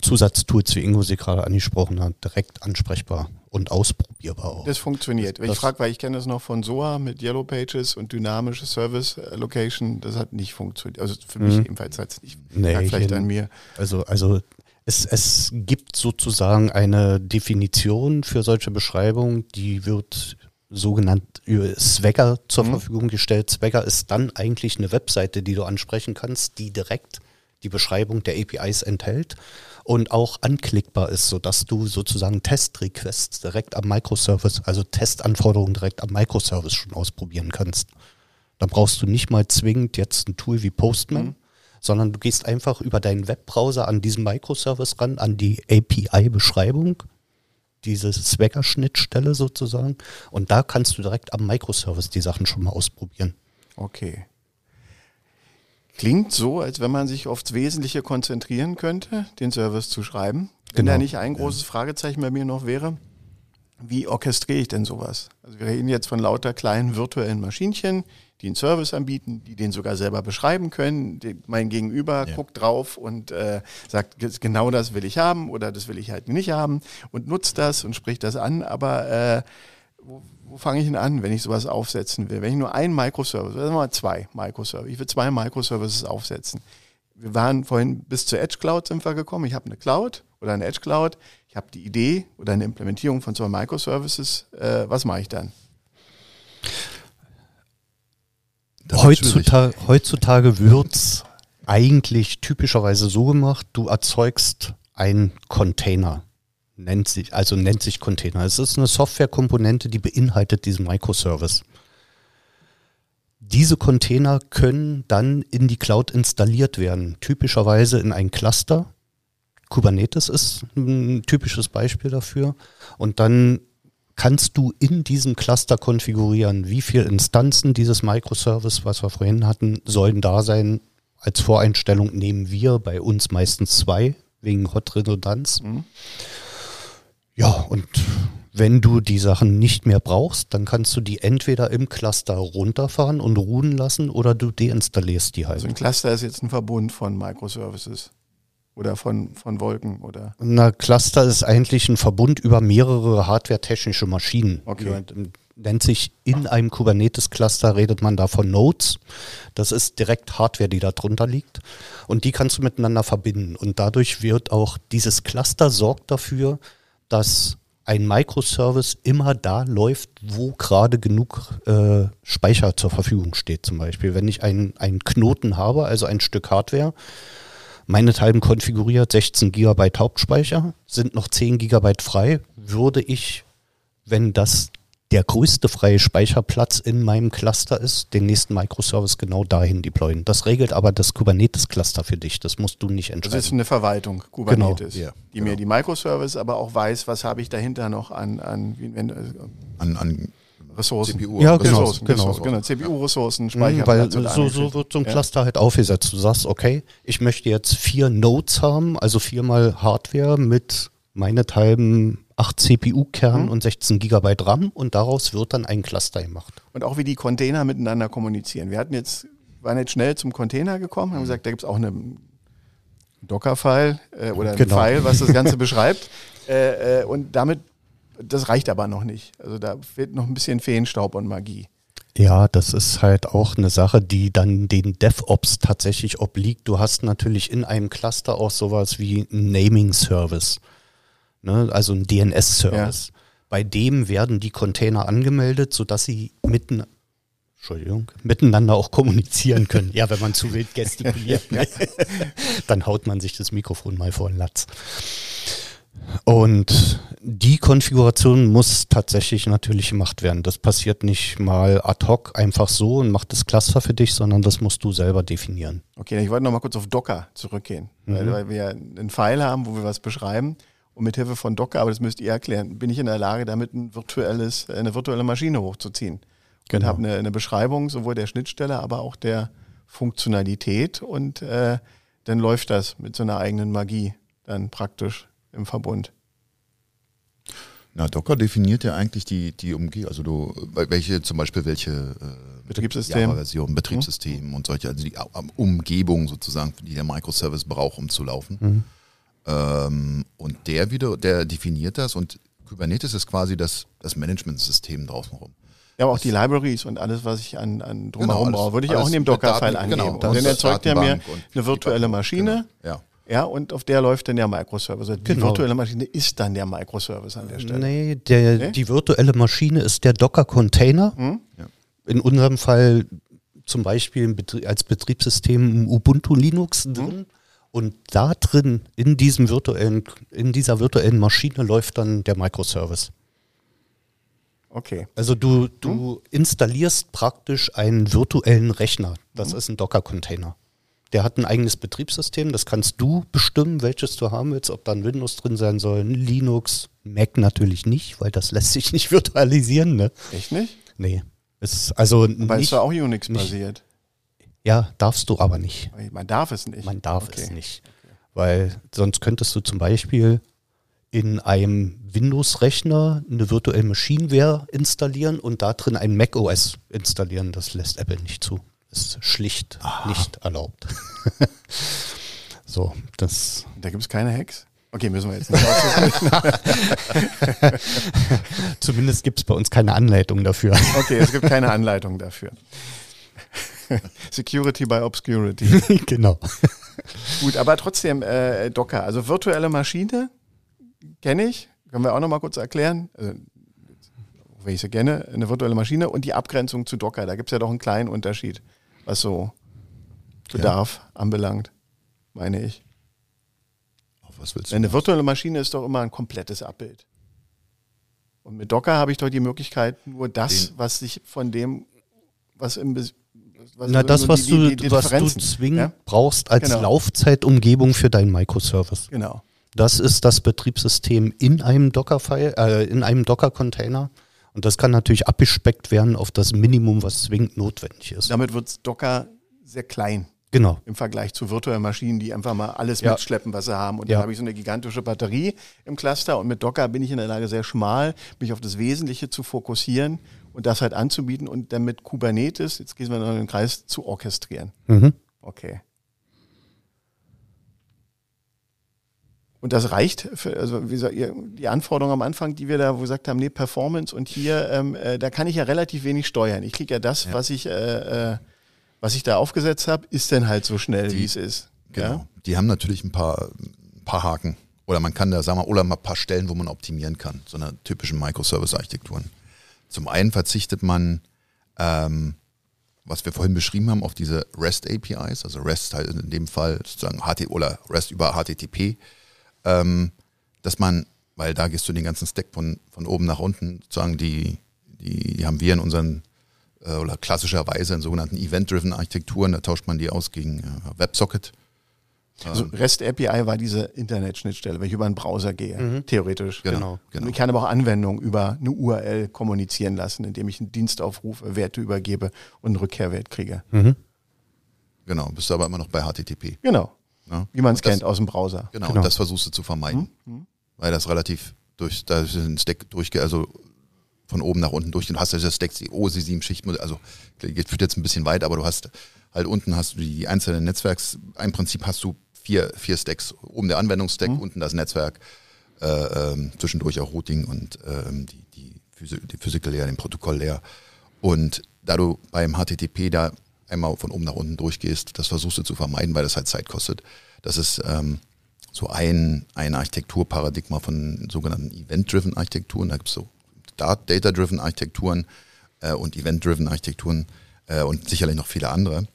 Zusatztools, wie Ingo sie gerade angesprochen hat, direkt ansprechbar und ausprobierbar auch.
Das funktioniert.
Das-
ich frage, weil ich kenne das noch von SOA mit Yellow Pages und dynamische Service Location. Das hat nicht funktioniert. Also für mich
Mhm.
ebenfalls hat es nicht.
Nee,
vielleicht an mir.
Also, also es, es gibt sozusagen eine Definition für solche Beschreibungen, die wird sogenannt über Swagger zur
Mhm.
Verfügung gestellt. Swagger ist dann eigentlich eine Webseite, die du ansprechen kannst, die direkt die Beschreibung der APIs enthält und auch anklickbar ist, sodass du sozusagen Test-Requests direkt am Microservice, also Testanforderungen direkt am Microservice schon ausprobieren kannst. Dann brauchst du nicht mal zwingend jetzt ein Tool wie Postman, sondern du gehst einfach über deinen Webbrowser an diesen Microservice ran, an die API-Beschreibung, diese Swagger-Schnittstelle sozusagen. Und da kannst du direkt am Microservice die Sachen schon mal ausprobieren.
Okay. Klingt so, als wenn man sich aufs Wesentliche konzentrieren könnte, den Service zu schreiben. Wenn
Genau.
da nicht ein großes Fragezeichen bei mir noch wäre, wie orchestriere ich denn sowas? Also wir reden jetzt von lauter kleinen virtuellen Maschinchen, die einen Service anbieten, die den sogar selber beschreiben können. Mein Gegenüber
Ja.
guckt drauf und äh, sagt, "Ge- genau das will ich haben oder das will ich halt nicht haben und nutzt das und spricht das an. Aber äh, wo, fange ich denn an, wenn ich sowas aufsetzen will? Wenn ich nur einen Microservice, sagen wir mal zwei Microservices, ich will zwei Microservices aufsetzen. Wir waren vorhin bis zur Edge Cloud sind wir gekommen. Ich habe eine Cloud oder eine Edge Cloud. Ich habe die Idee oder eine Implementierung von zwei Microservices. Äh, was mache ich dann?
Heutzutage, heutzutage wird's eigentlich typischerweise so gemacht, du erzeugst einen Container. Nennt sich, also nennt sich Container. Es ist eine Softwarekomponente, die beinhaltet diesen Microservice. Diese Container können dann in die Cloud installiert werden, typischerweise in ein Cluster. Kubernetes ist ein typisches Beispiel dafür. Und dann kannst du in diesem Cluster konfigurieren, wie viele Instanzen dieses Microservice, was wir vorhin hatten, sollen da sein. Als Voreinstellung nehmen wir bei uns meistens zwei, wegen Hot Redundanz. Mhm. Ja, und wenn du die Sachen nicht mehr brauchst, dann kannst du die entweder im Cluster runterfahren und ruhen lassen oder du deinstallierst die halt.
Also ein Cluster ist jetzt ein Verbund von Microservices oder von, von Wolken oder?
Na, Cluster ist eigentlich ein Verbund über mehrere hardware-technische Maschinen.
Okay.
Nennt sich in einem Kubernetes-Cluster, redet man da von Nodes. Das ist direkt Hardware, die da drunter liegt. Und die kannst du miteinander verbinden. Und dadurch wird auch dieses Cluster sorgt dafür, dass ein Microservice immer da läuft, wo gerade genug äh, Speicher zur Verfügung steht. Zum Beispiel, wenn ich einen Knoten habe, also ein Stück Hardware, meinethalben konfiguriert 16 GB Hauptspeicher, sind noch 10 GB frei, würde ich, wenn das der größte freie Speicherplatz in meinem Cluster ist, den nächsten Microservice genau dahin deployen. Das regelt aber das Kubernetes-Cluster für dich. Das musst du nicht entscheiden.
Das ist eine Verwaltung, Kubernetes,
genau.
die genau. mir die Microservice aber auch weiß, was habe ich dahinter noch an, an, wenn, äh,
an, an Ressourcen.
CPU ja, genau, Ressourcen,
genau, Ressourcen, genau. CPU-Ressourcen,
Speicherplatz. Mhm, weil so, so wird so ein Cluster ja. halt aufgesetzt. Du sagst, okay, ich möchte jetzt vier Nodes haben, also viermal Hardware mit meinethalben 8 CPU-Kernen mhm. und 16 GB RAM und daraus wird dann ein Cluster gemacht.
Und auch wie die Container miteinander kommunizieren. Wir hatten jetzt, waren jetzt schnell zum Container gekommen, haben mhm. gesagt, da gibt es auch eine Docker-File äh, oder ein genau. File, was das Ganze *laughs* beschreibt. Äh, äh, und damit, das reicht aber noch nicht. Also da fehlt noch ein bisschen Feenstaub und Magie.
Ja, das ist halt auch eine Sache, die dann den DevOps tatsächlich obliegt. Du hast natürlich in einem Cluster auch sowas wie ein Naming-Service ne? also ein DNS-Service. Ja. Bei dem werden die Container angemeldet, sodass sie mitten, Entschuldigung, miteinander auch kommunizieren können. ja, wenn man zu wild gestikuliert, *laughs* ne? dann haut man sich das Mikrofon mal vor den Latz. Und die Konfiguration muss tatsächlich natürlich gemacht werden. Das passiert nicht mal ad hoc einfach so und macht das Cluster für dich, sondern das musst du selber definieren.
Okay, ich wollte noch mal kurz auf Docker zurückgehen, mhm. weil, weil, wir einen Pfeil haben, wo wir was beschreiben. Und mit Hilfe von Docker, aber das müsst ihr erklären, bin ich in der Lage, damit ein virtuelles, eine virtuelle Maschine hochzuziehen. Genau. Und habe eine, eine, Beschreibung sowohl der Schnittstelle, aber auch der Funktionalität. Und äh, dann läuft das mit so einer eigenen Magie dann praktisch im Verbund.
Na, Docker definiert ja eigentlich die, die Umgebung, also du, welche, zum Beispiel welche
äh, Betriebssystem.
Version, Betriebssystem mhm. und solche, also die Umgebung sozusagen, die der Microservice braucht, um zu laufen. Mhm. Ähm, und der wieder, der definiert das und Kubernetes ist quasi das, das Management-System draußen rum.
Ja, aber auch die Libraries und alles, was ich an, an drumherum genau, brauche, würde ich auch in dem Docker-File angeben. Genau,
und dann
erzeugt er mir eine virtuelle Maschine.
Genau, ja.
Ja, und auf der läuft dann der Microservice. Also die genau. virtuelle Maschine ist dann der Microservice an der Stelle.
Nee, der, nee? die virtuelle Maschine ist der Docker-Container. Hm? Ja. In unserem Fall zum Beispiel als Betriebssystem Ubuntu Linux drin. Hm? Und da drin, in diesem virtuellen, in dieser virtuellen Maschine läuft dann der Microservice.
Okay.
Also du, du hm? installierst praktisch einen virtuellen Rechner. Das hm. ist ein Docker-Container. Der hat ein eigenes Betriebssystem, das kannst du bestimmen, welches du haben willst, ob da ein Windows drin sein soll, Linux, Mac natürlich nicht, weil das lässt sich nicht *laughs* virtualisieren. Ne?
Echt nicht?
Nee. Ist also
weil es da auch Unix-basiert.
Ja, darfst du aber nicht.
Man darf es nicht.
Man darf okay. es nicht. Weil sonst könntest du zum Beispiel in einem Windows-Rechner eine virtuelle Maschinenware installieren und da drin ein Mac OS installieren. Das lässt Apple nicht zu. Ist schlicht ah. nicht erlaubt. *laughs* so, das.
Da gibt es keine Hacks? Okay, müssen wir jetzt nicht *laughs*
Zumindest gibt es bei uns keine Anleitung dafür.
Okay, es gibt keine Anleitung dafür. *laughs* Security by Obscurity. *laughs*
genau.
Gut, aber trotzdem äh, Docker, also virtuelle Maschine kenne ich, können wir auch nochmal kurz erklären. Also, wenn ich sie kenne, eine virtuelle Maschine und die Abgrenzung zu Docker. Da gibt es ja doch einen kleinen Unterschied, was so Bedarf ja. anbelangt, meine ich.
Auf was willst du?
Eine virtuelle Maschine ist doch immer ein komplettes Abbild. Und mit Docker habe ich doch die Möglichkeit, nur das, Den. was sich von dem, was im
was Na, das, was, die, du, die, die was du zwingend ja? brauchst als genau. Laufzeitumgebung für deinen Microservice.
Genau.
Das ist das Betriebssystem in einem Docker-File, äh, in einem Docker-Container. Und das kann natürlich abgespeckt werden auf das Minimum, was zwingend notwendig ist.
Damit wird Docker sehr klein
Genau.
im Vergleich zu virtuellen Maschinen, die einfach mal alles
Ja.
mitschleppen, was sie haben. Und
Ja.
dann habe ich so eine gigantische Batterie im Cluster und mit Docker bin ich in der Lage, sehr schmal mich auf das Wesentliche zu fokussieren und das halt anzubieten und dann mit Kubernetes, jetzt gehen wir noch in den Kreis, zu orchestrieren.
Mhm.
Okay. Und das reicht für, also wie gesagt, die Anforderungen am Anfang, die wir da wo wir gesagt haben, nee, Performance und hier, ähm, äh, da kann ich ja relativ wenig steuern. Ich kriege ja das, was ich, äh, äh, was ich da aufgesetzt habe, ist dann halt so schnell, wie es ist.
Genau.
Ja?
Die haben natürlich ein paar, ein paar Haken. Oder man kann da, sagen wir, oder mal ein paar Stellen, wo man optimieren kann. So eine typischen Microservice-Architekturen. Zum einen verzichtet man, ähm, was wir vorhin beschrieben haben, auf diese REST-APIs, also REST halt in dem Fall sozusagen HT oder REST über HTTP, ähm, dass man, weil da gehst du den ganzen Stack von, von oben nach unten, sozusagen die, die, die haben wir in unseren äh, oder klassischerweise in sogenannten Event-Driven Architekturen, da tauscht man die aus gegen äh, WebSocket.
Also REST API war diese Internetschnittstelle, wenn ich über einen Browser gehe, theoretisch.
Genau, genau.
Und ich kann aber auch Anwendungen über eine URL kommunizieren lassen, indem ich einen Dienst aufrufe, Werte übergebe und einen Rückkehrwert kriege.
Mhm.
Genau, bist du aber immer noch bei HTTP.
Genau.
Ne?
Wie man es kennt aus dem Browser.
Genau,
Genau.
und das versuchst du zu vermeiden. Weil das relativ durch, da ist ein Stack durchge, also von oben nach unten durch. Du hast ja das Stack, die OSI 7 Schichtmodell, also geht führt jetzt ein bisschen weit, aber du hast halt unten hast du die einzelnen Netzwerks, im Prinzip hast du vier, vier Stacks. Oben der Anwendungsstack, unten das Netzwerk, äh, ähm, zwischendurch auch Routing und ähm, die, die, Physi die Physical Layer, den Protokoll Layer. Und da du beim HTTP da einmal von oben nach unten durchgehst, das versuchst du zu vermeiden, weil das halt Zeit kostet. Das ist ähm, so ein, ein Architekturparadigma von sogenannten Event-Driven Architekturen. Da gibt es so Da- Data-Driven Architekturen äh, und Event-Driven Architekturen äh, und sicherlich noch viele andere.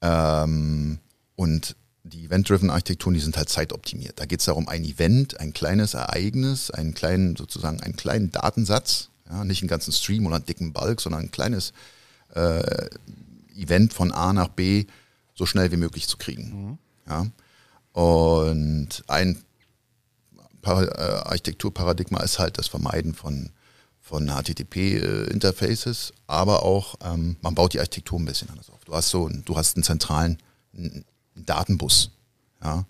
Ähm, und die Event-Driven Architekturen, die sind halt zeitoptimiert. Da geht es darum, ein Event, ein kleines Ereignis, einen kleinen, sozusagen einen kleinen Datensatz, ja, nicht einen ganzen Stream oder einen dicken Bulk, sondern ein kleines äh, Event von A nach B so schnell wie möglich zu kriegen. Ja. Und ein äh, Architekturparadigma ist halt das Vermeiden von, von HTTP-Interfaces, aber auch, ähm, man baut die Architektur ein bisschen anders auf. Du hast so, einen- du hast einen zentralen Datenbus, ja,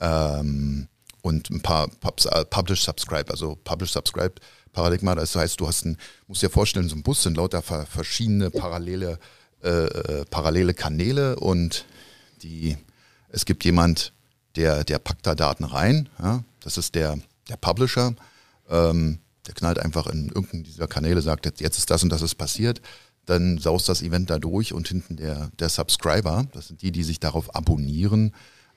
ähm, und ein paar Pubs, äh, Publish Subscribe, also Publish Subscribe Paradigma. Das heißt, du hast ein, musst dir vorstellen, so ein Bus sind lauter ver- verschiedene parallele, äh, äh, parallele Kanäle und die, es gibt jemand, der, der packt da Daten rein. Ja? Das ist der, der Publisher. Ähm, der knallt einfach in irgendeinen dieser Kanäle, sagt, jetzt ist das und das ist passiert. Dann saust das Event da durch und hinten der, der Subscriber, das sind die, die sich darauf abonnieren,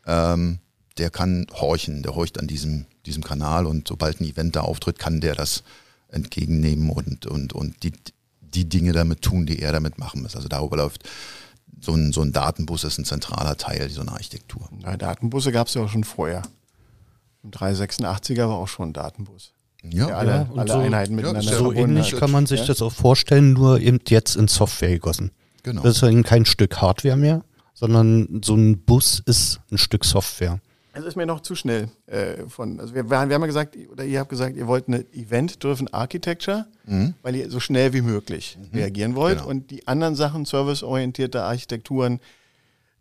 ähm, der kann horchen, der horcht an diesem, diesem Kanal und sobald ein Event da auftritt, kann der das entgegennehmen und, und, und die, die Dinge damit tun, die er damit machen muss. Also darüber läuft so ein, so ein Datenbus ist ein zentraler Teil so einer Architektur.
Na, Datenbusse gab es ja auch schon vorher. Im 386er war auch schon ein Datenbus.
Ja,
der alle,
ja,
alle
so-
Einheiten
ja,
miteinander
ja
So ähnlich
hat.
kann man sich
Ja?
das auch vorstellen, nur eben jetzt in Software gegossen.
genau.
Das ist eben kein Stück Hardware mehr, sondern so ein Bus ist ein Stück Software.
Das ist mir noch zu schnell äh, von. Also wir, wir haben ja gesagt, oder ihr habt gesagt, ihr wollt eine Event-Driven Architecture, weil ihr so schnell wie möglich reagieren wollt.
Genau.
Und die anderen Sachen, serviceorientierte Architekturen,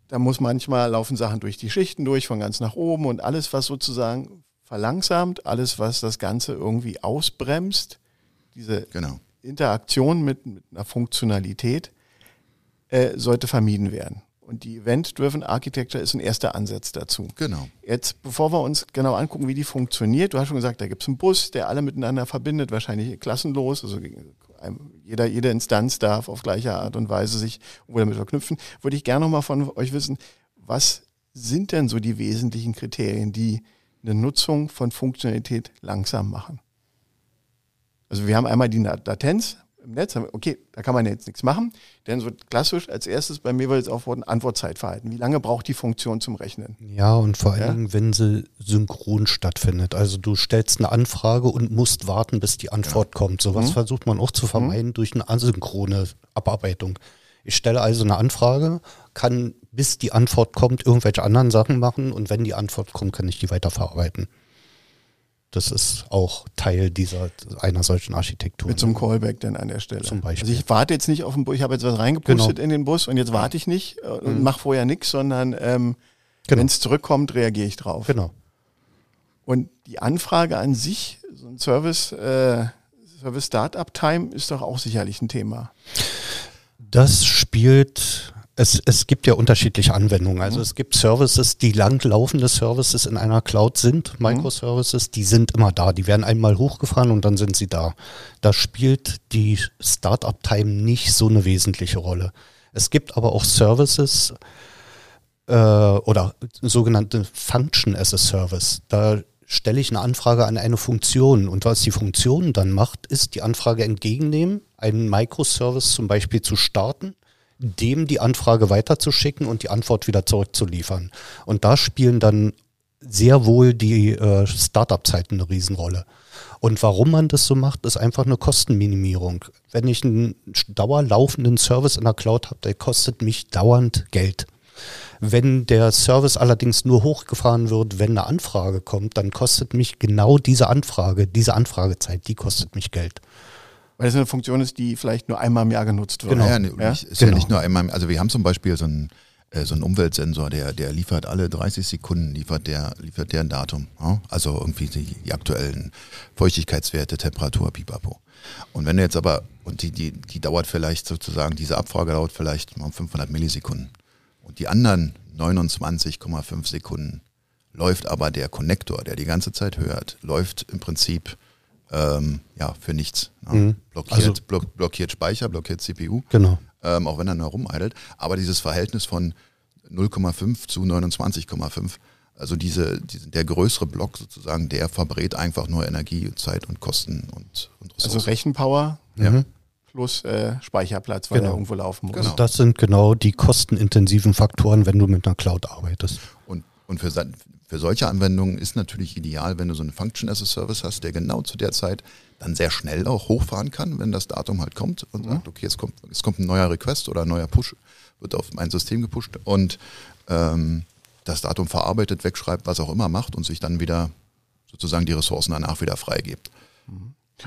da muss manchmal laufen Sachen durch die Schichten durch, von ganz nach oben und alles, was sozusagen verlangsamt, alles, was das Ganze irgendwie ausbremst, diese
genau.
Interaktion mit, mit einer Funktionalität äh, sollte vermieden werden. Und die Event-Driven Architecture ist ein erster Ansatz dazu.
Genau.
Jetzt, bevor wir uns genau angucken, wie die funktioniert, du hast schon gesagt, da gibt es einen Bus, der alle miteinander verbindet, wahrscheinlich klassenlos, also jeder, jede Instanz darf auf gleiche Art und Weise sich wohl damit verknüpfen. Würde ich gerne nochmal von euch wissen, was sind denn so die wesentlichen Kriterien, die eine Nutzung von Funktionalität langsam machen? Also wir haben einmal die Latenz im Netz, okay, da kann man jetzt nichts machen. Denn so klassisch als erstes bei mir wird jetzt aufworden Antwortzeitverhalten. Wie lange braucht die Funktion zum Rechnen?
Ja, und vor allen
Ja.
Dingen, wenn sie synchron stattfindet. Also du stellst eine Anfrage und musst warten, bis die Antwort kommt. Sowas versucht man auch zu vermeiden durch eine asynchrone Abarbeitung. Ich stelle also eine Anfrage, kann bis die Antwort kommt irgendwelche anderen Sachen machen und wenn die Antwort kommt, kann ich die weiterverarbeiten. Das ist auch Teil dieser einer solchen Architektur.
Mit so einem Callback dann an der Stelle.
Zum Beispiel.
Also ich warte jetzt nicht auf den Bus, ich habe jetzt was reingepustet
Genau.
in den Bus und jetzt warte ich nicht äh, und
Mhm.
mache vorher nichts, sondern ähm,
Genau.
wenn es zurückkommt, reagiere ich drauf.
Genau.
Und die Anfrage an sich, so ein Service, äh, Service Startup Time ist doch auch sicherlich ein Thema.
Das spielt, es, es gibt ja unterschiedliche Anwendungen. Also es gibt Services, die langlaufende Services in einer Cloud sind, Microservices, die sind immer da. Die werden einmal hochgefahren und dann sind sie da. Da spielt die Startup-Time nicht so eine wesentliche Rolle. Es gibt aber auch Services äh, oder sogenannte Function as a Service. Da stelle ich eine Anfrage an eine Funktion und was die Funktion dann macht, ist die Anfrage entgegennehmen, einen Microservice zum Beispiel zu starten, dem die Anfrage weiterzuschicken und die Antwort wieder zurückzuliefern. Und da spielen dann sehr wohl die äh, Startup-Zeiten eine Riesenrolle. Und warum man das so macht, ist einfach eine Kostenminimierung. Wenn ich einen dauerlaufenden Service in der Cloud habe, der kostet mich dauernd Geld. Wenn der Service allerdings nur hochgefahren wird, wenn eine Anfrage kommt, dann kostet mich genau diese Anfrage, diese Anfragezeit, die kostet mich Geld.
Weil das eine Funktion ist, die vielleicht nur einmal im Jahr genutzt wird.
Genau.
Ja, ne,
Ja?
ist ja
Genau.
nicht nur einmal, also wir haben zum Beispiel so einen, äh, so einen Umweltsensor, der, der liefert alle 30 Sekunden, liefert der, liefert der ein Datum. Ja? Also irgendwie die, die aktuellen Feuchtigkeitswerte, Temperatur, pipapo. Und wenn du jetzt aber, und die, die, die dauert vielleicht sozusagen, diese Abfrage dauert vielleicht mal 500 Millisekunden. Und die anderen 29,5 Sekunden läuft aber der Konnektor, der die ganze Zeit hört, läuft im Prinzip ähm, ja, für nichts. Ne?
Mhm.
Blockiert,
Also-
block, blockiert Speicher, blockiert CPU,
Genau.
ähm, auch wenn er nur rumeidelt. Aber dieses Verhältnis von 0,5 zu 29,5, also diese, diese, der größere Block sozusagen, der verbrät einfach nur Energie, Zeit und Kosten und, und
Also
Ressourcen.
Rechenpower
ja.
plus äh, Speicherplatz, weil
Genau.
er irgendwo laufen muss.
Genau.
Das sind genau die kostenintensiven Faktoren, wenn du mit einer Cloud arbeitest.
Und, für, für solche Anwendungen ist natürlich ideal, wenn du so einen Function as a Service hast, der genau zu der Zeit dann sehr schnell auch hochfahren kann, wenn das Datum halt kommt und sagt, okay, es kommt, es kommt ein neuer Request oder ein neuer Push, wird auf mein System gepusht und ähm, das Datum verarbeitet, wegschreibt, was auch immer macht und sich dann wieder sozusagen die Ressourcen danach wieder freigibt.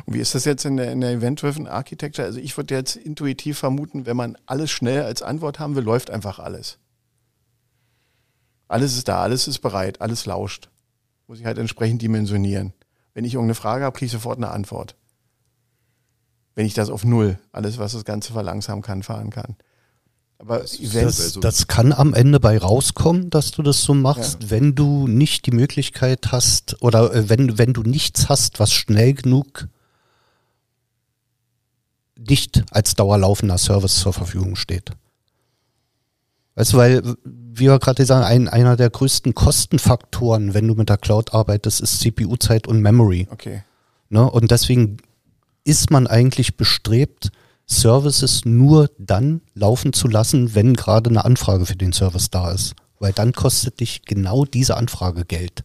Und wie ist das jetzt in der, in der Event-Driven Architecture? Also ich würde jetzt intuitiv vermuten, wenn man alles schnell als Antwort haben will, läuft einfach alles. Alles ist da, alles ist bereit, alles lauscht. Muss ich halt entsprechend dimensionieren. Wenn ich irgendeine Frage habe, kriege ich sofort eine Antwort. Wenn ich das auf Null, alles, was das Ganze verlangsamen kann, fahren kann. Aber
Das
Das, das kann am Ende bei rauskommen, dass du das so machst, wenn du nicht die Möglichkeit hast oder äh, wenn, wenn du nichts hast, was schnell genug nicht als dauerlaufender Service zur Verfügung steht. Weißt du, weil, wie wir gerade sagen, ein, einer der größten Kostenfaktoren, wenn du mit der Cloud arbeitest, ist CPU-Zeit und Memory.
okay.
Ne? Und deswegen ist man eigentlich bestrebt, Services nur dann laufen zu lassen, wenn gerade eine Anfrage für den Service da ist. Weil dann kostet dich genau diese Anfrage Geld.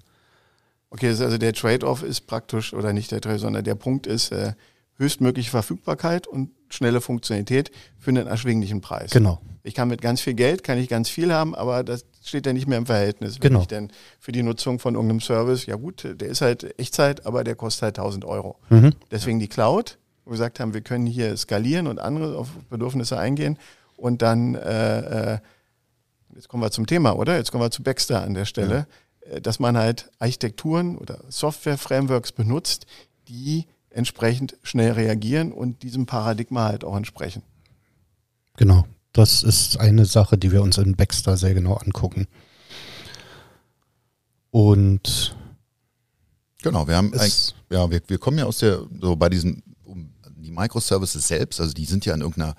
Okay, ist also der Trade-off ist praktisch, oder nicht der Trade, sondern der Punkt ist äh, höchstmögliche Verfügbarkeit und schnelle Funktionalität für einen erschwinglichen Preis.
Genau.
Ich kann mit ganz viel Geld, kann ich ganz viel haben, aber das steht ja nicht mehr im Verhältnis. Wenn
Genau.
ich denn für die Nutzung von irgendeinem Service, ja gut, der ist halt Echtzeit, aber der kostet halt 1000 Euro.
Mhm.
Deswegen die Cloud, wo wir gesagt haben, wir können hier skalieren und andere auf Bedürfnisse eingehen und dann, äh, äh, jetzt kommen wir zum Thema, oder? Jetzt kommen wir zu Baxter an der Stelle, äh, dass man halt Architekturen oder Software-Frameworks benutzt, die entsprechend schnell reagieren und diesem Paradigma halt auch entsprechen.
Genau. Das ist eine Sache, die wir uns in Baxter sehr genau angucken. Und
Genau, wir haben ja, wir, wir kommen ja aus der, so bei diesen, um, die Microservices selbst, also die sind ja in irgendeiner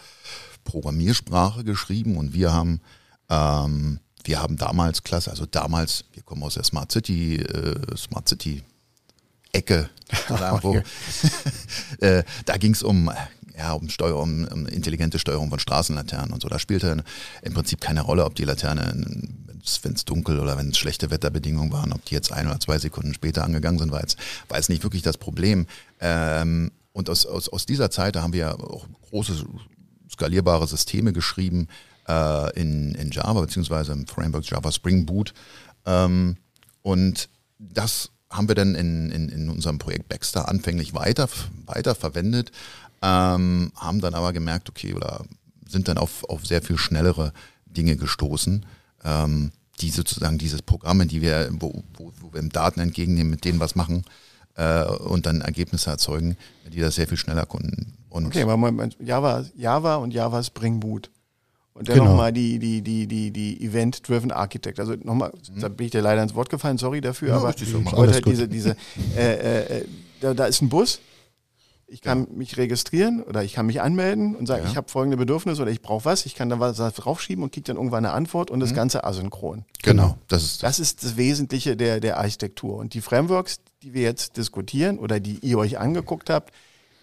Programmiersprache geschrieben und wir haben, ähm, wir haben damals klasse, also damals, wir kommen aus der Smart City, äh, Smart City Ecke, *laughs* da, wo, *laughs* äh, da ging es um, ja, um, Steuer, um, um intelligente Steuerung von Straßenlaternen und so. Da spielte im Prinzip keine Rolle, ob die Laterne, wenn es dunkel oder wenn es schlechte Wetterbedingungen waren, ob die jetzt ein oder zwei Sekunden später angegangen sind, war jetzt, war jetzt nicht wirklich das Problem. Ähm, und aus, aus, aus dieser Zeit, da haben wir auch große skalierbare Systeme geschrieben äh, in, in Java, beziehungsweise im Framework Java Spring Boot. Ähm, und das haben wir dann in, in, in unserem Projekt Baxter anfänglich weiter, weiter verwendet, ähm, haben dann aber gemerkt, okay, oder sind dann auf, auf sehr viel schnellere Dinge gestoßen, ähm, die sozusagen dieses Programme, die wir, wo, wo, wo wir Daten entgegennehmen, mit denen was machen äh, und dann Ergebnisse erzeugen, die das sehr viel schneller konnten.
Und okay, aber Java, Java und Java Spring Boot. Und dann genau. nochmal die, die, die, die, die Event-Driven Architect. Also nochmal, mhm. da bin ich dir leider ins Wort gefallen, sorry dafür, ja, aber ich wollte halt diese, diese, äh, äh, äh, da, da ist ein Bus, ich kann ja. mich registrieren oder ich kann mich anmelden und sagen, ja. ich habe folgende Bedürfnisse oder ich brauche was. Ich kann da was draufschieben und kriege dann irgendwann eine Antwort und das mhm. Ganze asynchron.
Genau.
Das ist das. das ist das Wesentliche der, der Architektur. Und die Frameworks, die wir jetzt diskutieren oder die ihr euch angeguckt habt,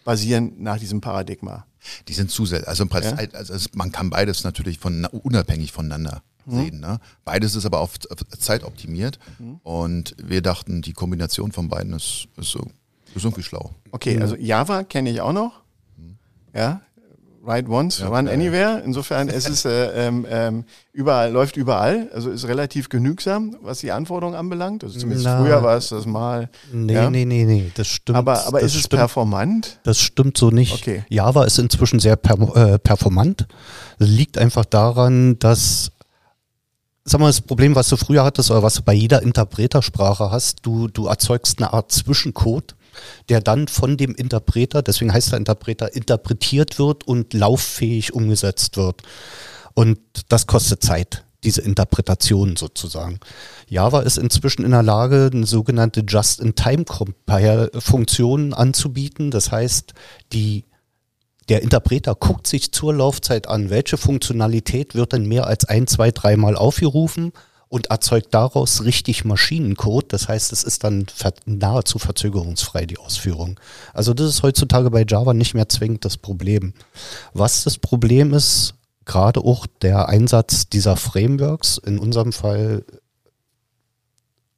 basieren nach diesem Paradigma.
Die sind zusätzlich, also, ja? also man kann beides natürlich von, unabhängig voneinander mhm. sehen. Ne? Beides ist aber auf, auf Zeit optimiert mhm. und wir dachten, die Kombination von beiden ist, ist so ist irgendwie schlau.
Okay, also Java kenne ich auch noch. Ja, Write Once, ja, Run Anywhere. Insofern es ist äh, *laughs* ähm, ähm, überall, läuft überall, also ist relativ genügsam, was die Anforderungen anbelangt. Also zumindest Na, früher war es das mal.
Nee, ja. nee, nee, nee, das stimmt.
Aber, aber
ist
es stimmt, performant?
Das stimmt so nicht.
Okay.
Java ist inzwischen sehr per, äh, performant. Das liegt einfach daran, dass sag mal, das Problem, was du früher hattest oder was du bei jeder Interpretersprache hast, du, du erzeugst eine Art Zwischencode der dann von dem Interpreter, deswegen heißt der Interpreter, interpretiert wird und lauffähig umgesetzt wird. Und das kostet Zeit diese Interpretation sozusagen. Java ist inzwischen in der Lage, eine sogenannte Just-in-Time-Funktion anzubieten. Das heißt, die, der Interpreter guckt sich zur Laufzeit an, welche Funktionalität wird denn mehr als ein, zwei, dreimal aufgerufen und erzeugt daraus richtig Maschinencode. Das heißt, es ist dann nahezu verzögerungsfrei, die Ausführung. Also das ist heutzutage bei Java nicht mehr zwingend das Problem. Was das Problem ist, gerade auch der Einsatz dieser Frameworks, in unserem Fall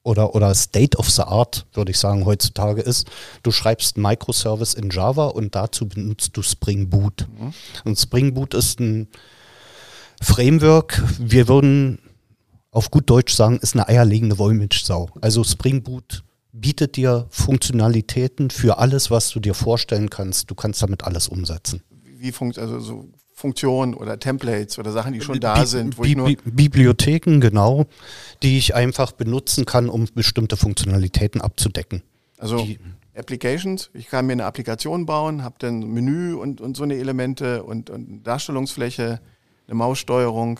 oder, oder State of the Art, würde ich sagen, heutzutage ist, du schreibst Microservice in Java und dazu benutzt du Spring Boot. Mhm. Und Spring Boot ist ein Framework. Wir würden auf gut Deutsch sagen, ist eine eierlegende Wollmilchsau. Also Spring Boot bietet dir Funktionalitäten für alles, was du dir vorstellen kannst. Du kannst damit alles umsetzen.
Wie funkt also so Funktionen oder Templates oder Sachen, die schon da Bi sind.
Bi Bi Bibliotheken, genau, die ich einfach benutzen kann, um bestimmte Funktionalitäten abzudecken.
Also die, Applications, ich kann mir eine Applikation bauen, habe dann Menü und, und so eine Elemente und, und Darstellungsfläche, eine Maussteuerung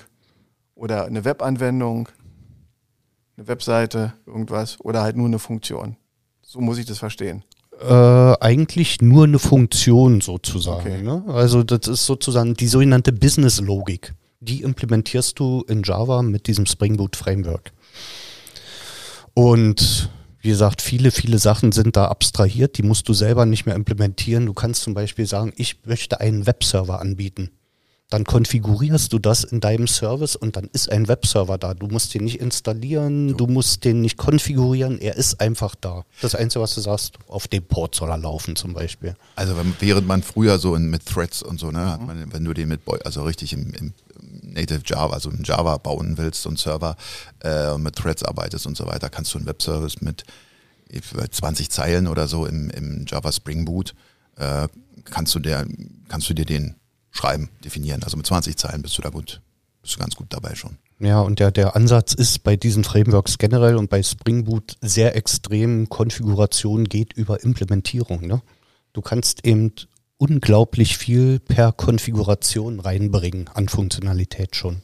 oder eine Webanwendung, eine Webseite, irgendwas oder halt nur eine Funktion. So muss ich das verstehen.
Äh, eigentlich nur eine Funktion sozusagen. Okay. Ne? Also das ist sozusagen die sogenannte Business-Logik. Die implementierst du in Java mit diesem Spring Boot Framework. Und wie gesagt, viele, viele Sachen sind da abstrahiert, die musst du selber nicht mehr implementieren. Du kannst zum Beispiel sagen, ich möchte einen Webserver anbieten dann konfigurierst du das in deinem Service und dann ist ein Webserver da. Du musst den nicht installieren, du musst den nicht konfigurieren, er ist einfach da. Das Einzige, was du sagst, auf dem Port soll er laufen zum Beispiel.
Also während man früher so in, mit Threads und so, ne, mhm. man, wenn du den mit, also richtig im, im, Native Java, also in Java bauen willst und Server äh, mit Threads arbeitest und so weiter, kannst du einen Webservice mit 20 Zeilen oder so im, im Java Spring Boot, äh, kannst du der, kannst du dir den schreiben, definieren. Also mit 20 Zeilen bist du da gut, bist du ganz gut dabei schon.
Ja, und der, der Ansatz ist bei diesen Frameworks generell und bei Spring Boot sehr extrem. Konfiguration geht über Implementierung. Ne? Du kannst eben unglaublich viel per Konfiguration reinbringen an Funktionalität schon.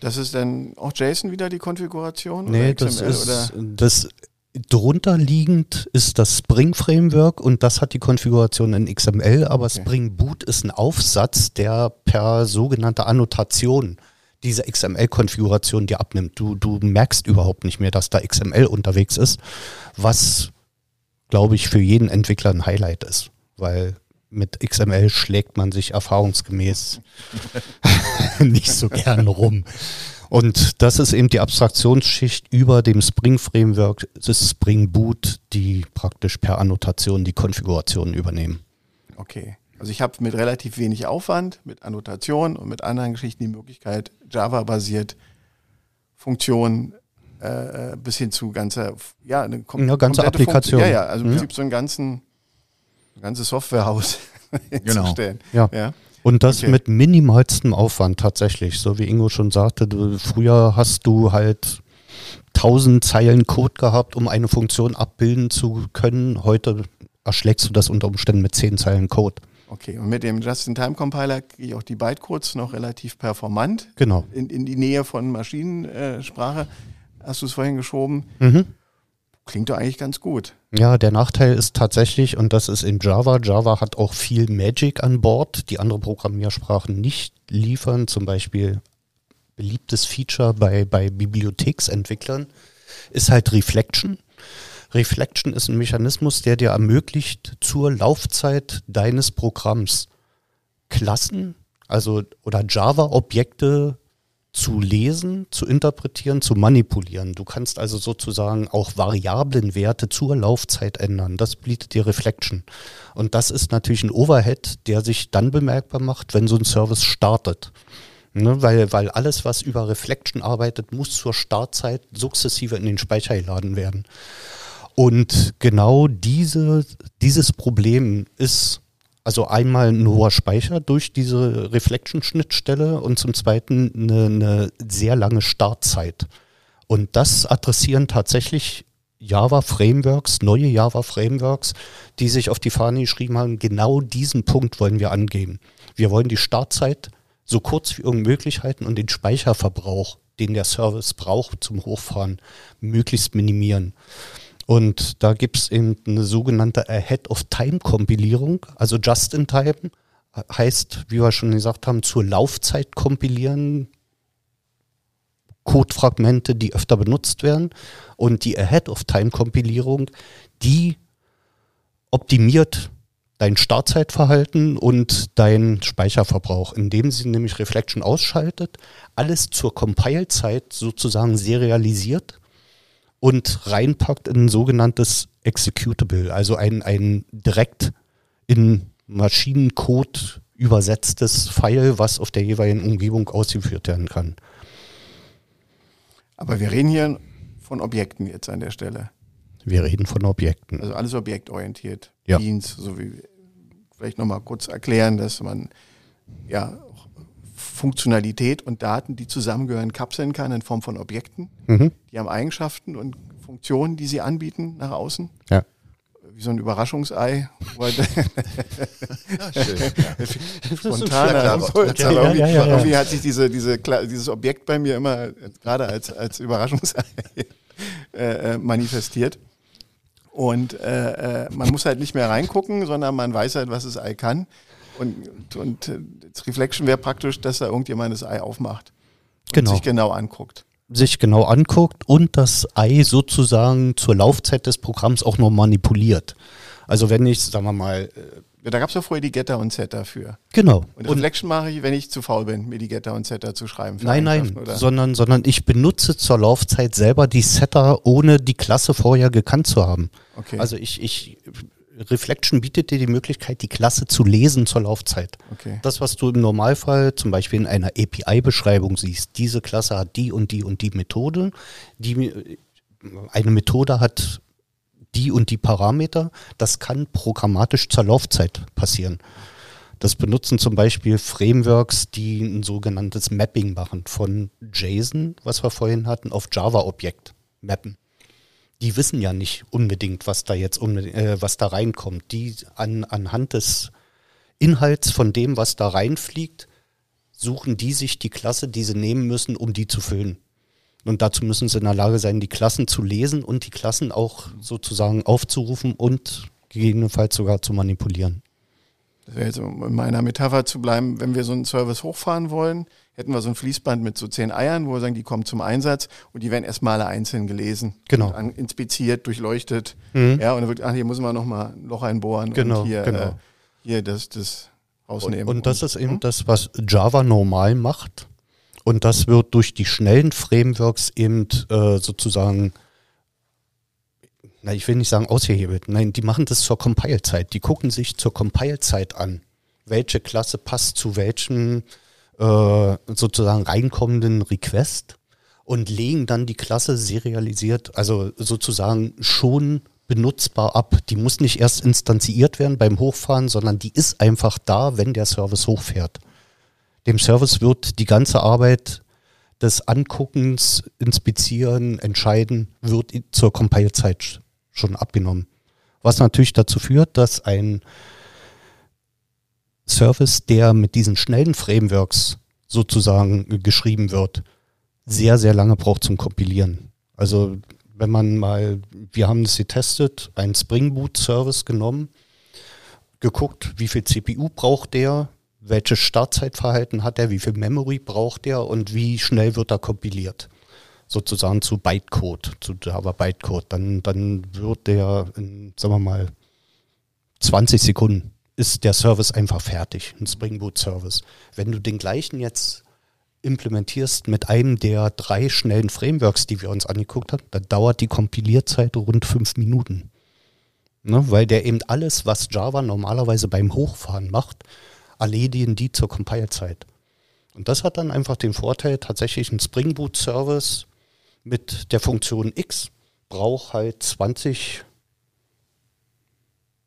Das ist dann auch JSON wieder die Konfiguration?
Nee, das ist, das Drunter liegend ist das Spring Framework und das hat die Konfiguration in XML, aber okay. Spring Boot ist ein Aufsatz, der per sogenannte Annotation diese XML-Konfiguration dir abnimmt. Du, du merkst überhaupt nicht mehr, dass da XML unterwegs ist, was, glaube ich, für jeden Entwickler ein Highlight ist, weil mit XML schlägt man sich erfahrungsgemäß *laughs* *laughs* nicht so gern rum. Und das ist eben die Abstraktionsschicht über dem Spring Framework, das ist Spring Boot, die praktisch per Annotation die Konfiguration übernehmen.
Okay. Also ich habe mit relativ wenig Aufwand, mit Annotation und mit anderen Geschichten die Möglichkeit, Java-basiert Funktionen äh, bis hin zu ganzer, ja, eine kom
Ja, ganze
komplette Funktion-
Applikation.
Ja, ja, also im
Ja.
Prinzip so ein ganzen, ganzes Softwarehaus *laughs*
Genau.
hinzustellen.
Ja.
ja.
Und das
Okay.
mit minimalstem Aufwand tatsächlich. So wie Ingo schon sagte, du, früher hast du halt tausend Zeilen Code gehabt, um eine Funktion abbilden zu können. Heute erschlägst du das unter Umständen mit zehn Zeilen Code.
Okay, und mit dem Just-in-Time-Compiler kriege ich auch die Bytecodes noch relativ performant
Genau.
in, in die Nähe von Maschinensprache. Hast du es vorhin geschoben?
Mhm.
Klingt doch eigentlich ganz gut.
Ja, der Nachteil ist tatsächlich, und das ist in Java, Java hat auch viel Magic an Bord, die andere Programmiersprachen nicht liefern. Zum Beispiel beliebtes Feature bei, bei Bibliotheksentwicklern ist halt Reflection. Reflection ist ein Mechanismus, der dir ermöglicht, zur Laufzeit deines Programms Klassen, also oder Java-Objekte zu lesen, zu interpretieren, zu manipulieren. Du kannst also sozusagen auch Variablenwerte zur Laufzeit ändern. Das bietet dir Reflection. Und das ist natürlich ein Overhead, der sich dann bemerkbar macht, wenn so ein Service startet. Ne, weil, weil alles, was über Reflection arbeitet, muss zur Startzeit sukzessive in den Speicher geladen werden. Und genau diese, dieses Problem ist also einmal ein hoher Speicher durch diese Reflection-Schnittstelle und zum Zweiten eine, eine sehr lange Startzeit. Und das adressieren tatsächlich Java-Frameworks, neue Java-Frameworks, die sich auf die Fahne geschrieben haben, genau diesen Punkt wollen wir angehen. Wir wollen die Startzeit so kurz wie irgend möglich halten und den Speicherverbrauch, den der Service braucht zum Hochfahren, möglichst minimieren. Und da gibt es eben eine sogenannte Ahead-of-Time-Kompilierung, also Just-in-Time heißt, wie wir schon gesagt haben, zur Laufzeit kompilieren, Codefragmente, die öfter benutzt werden. Und die Ahead-of-Time-Kompilierung, die optimiert dein Startzeitverhalten und dein Speicherverbrauch, indem sie nämlich Reflection ausschaltet, alles zur Compile-Zeit sozusagen serialisiert und reinpackt in ein sogenanntes Executable, also ein, ein direkt in Maschinencode übersetztes File, was auf der jeweiligen Umgebung ausgeführt werden kann.
Aber wir reden hier von Objekten jetzt an der Stelle.
Wir reden von Objekten.
Also alles objektorientiert.
Ja.
Beans, so wie vielleicht nochmal kurz erklären, dass man ja Funktionalität und Daten, die zusammengehören, kapseln kann in Form von Objekten.
Mhm.
Die haben Eigenschaften und Funktionen, die sie anbieten nach außen.
Ja.
Wie so ein Überraschungsei. *laughs* Spontaner irgendwie, hat sich diese, diese, dieses Objekt bei mir immer gerade als, als Überraschungsei äh, äh, manifestiert. Und äh, äh, man muss halt nicht mehr reingucken, sondern man weiß halt, was das Ei kann. Und, und äh, das Reflection wäre praktisch, dass da irgendjemand das Ei aufmacht und
Genau.
sich genau anguckt.
Sich genau anguckt und das Ei sozusagen zur Laufzeit des Programms auch noch manipuliert. Also wenn ich, sagen wir mal, äh,
Ja, Da gab es ja vorher die Getter und Setter für.
genau.
Und Reflection mache ich, wenn ich zu faul bin, mir die Getter und Setter zu schreiben.
Nein, nein,
Oder?
sondern, sondern ich benutze zur Laufzeit selber die Setter, ohne die Klasse vorher gekannt zu haben.
Okay.
Also ich, ich, Reflection bietet dir die Möglichkeit, die Klasse zu lesen zur Laufzeit.
Okay.
Das, was du im Normalfall zum Beispiel in einer API-Beschreibung siehst, diese Klasse hat die und die und die Methode. Die, eine Methode hat die und die Parameter. Das kann programmatisch zur Laufzeit passieren. Das benutzen zum Beispiel Frameworks, die ein sogenanntes Mapping machen von JSON, was wir vorhin hatten, auf Java-Objekt mappen. Die wissen ja nicht unbedingt, was da jetzt um, äh, was da reinkommt. Die an, anhand des Inhalts von dem, was da reinfliegt, suchen die sich die Klasse, die sie nehmen müssen, um die zu füllen. Und dazu müssen sie in der Lage sein, die Klassen zu lesen und die Klassen auch sozusagen aufzurufen und gegebenenfalls sogar zu manipulieren.
Das wäre jetzt, um in meiner Metapher zu bleiben, wenn wir so einen Service hochfahren wollen, hätten wir so ein Fließband mit so zehn Eiern, wo wir sagen, die kommen zum Einsatz und die werden erstmal alle einzeln gelesen.
Genau.
Und an, inspiziert, durchleuchtet.
Mhm.
Ja, und dann wird, ach, hier muss man nochmal ein Loch einbohren
Genau,
und hier,
genau.
äh, hier das, das
Und,
rausnehmen.
und das ist eben
hm?
das, was Java normal macht. Und das wird durch die schnellen Frameworks eben äh, sozusagen, na, ich will nicht sagen ausgehebelt. Nein, die machen das zur Compile-Zeit. Die gucken sich zur Compile-Zeit an, welche Klasse passt zu welchem äh, sozusagen reinkommenden Request und legen dann die Klasse serialisiert, also sozusagen schon benutzbar ab. Die muss nicht erst instanziert werden beim Hochfahren, sondern die ist einfach da, wenn der Service hochfährt. Dem Service wird die ganze Arbeit des Anguckens, Inspizieren, Entscheiden, wird zur Compile-Zeit schon abgenommen. Was natürlich dazu führt, dass ein Service, der mit diesen schnellen Frameworks sozusagen geschrieben wird, sehr, sehr lange braucht zum Kompilieren. Also wenn man mal, wir haben es getestet, einen Spring Boot Service genommen, geguckt, wie viel CPU braucht der, welches Startzeitverhalten hat er, wie viel Memory braucht er und wie schnell wird er kompiliert. Sozusagen zu Bytecode, zu Java Bytecode. Dann, dann wird der in, sagen wir mal, 20 Sekunden ist der Service einfach fertig, ein Spring Boot Service. Wenn du den gleichen jetzt implementierst mit einem der drei schnellen Frameworks, die wir uns angeguckt haben, dann dauert die Kompilierzeit rund fünf Minuten. Ne, weil der eben alles, was Java normalerweise beim Hochfahren macht, erledigen die zur Compile-Zeit. Und das hat dann einfach den Vorteil, tatsächlich ein Spring Boot Service mit der Funktion X braucht halt 20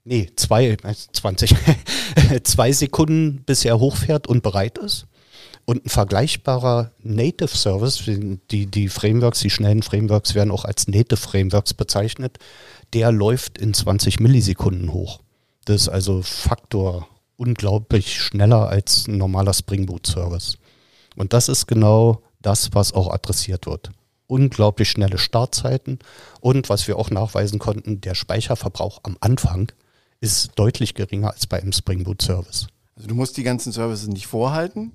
nee, zwei, 20, *laughs* zwei Sekunden, bis er hochfährt und bereit ist. Und ein vergleichbarer Native Service, die, die Frameworks, die schnellen Frameworks werden auch als Native Frameworks bezeichnet, der läuft in 20 Millisekunden hoch. Das ist also Faktor unglaublich schneller als ein normaler Spring Boot Service. Und das ist genau das, was auch adressiert wird. Unglaublich schnelle Startzeiten und was wir auch nachweisen konnten, der Speicherverbrauch am Anfang ist deutlich geringer als bei einem Spring Boot Service.
Also du musst die ganzen Services nicht vorhalten.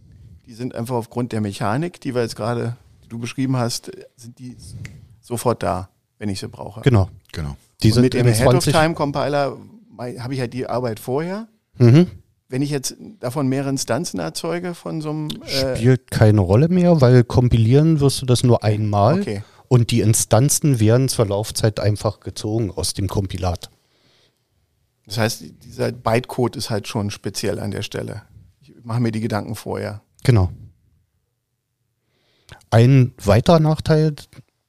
Die sind einfach aufgrund der Mechanik, die wir jetzt gerade, die du beschrieben hast, sind die sofort da, wenn ich sie brauche.
Genau.
Genau.
Die sind mit dem Head-of-Time-Compiler habe ich halt die Arbeit vorher. Mhm. Wenn ich jetzt davon mehrere Instanzen erzeuge von so einem...
Äh Spielt keine Rolle mehr, weil kompilieren wirst du das nur einmal. Okay. Und die Instanzen werden zur Laufzeit einfach gezogen aus dem Kompilat.
Das heißt, dieser Bytecode ist halt schon speziell an der Stelle. Ich mache mir die Gedanken vorher.
Genau. Ein weiterer Nachteil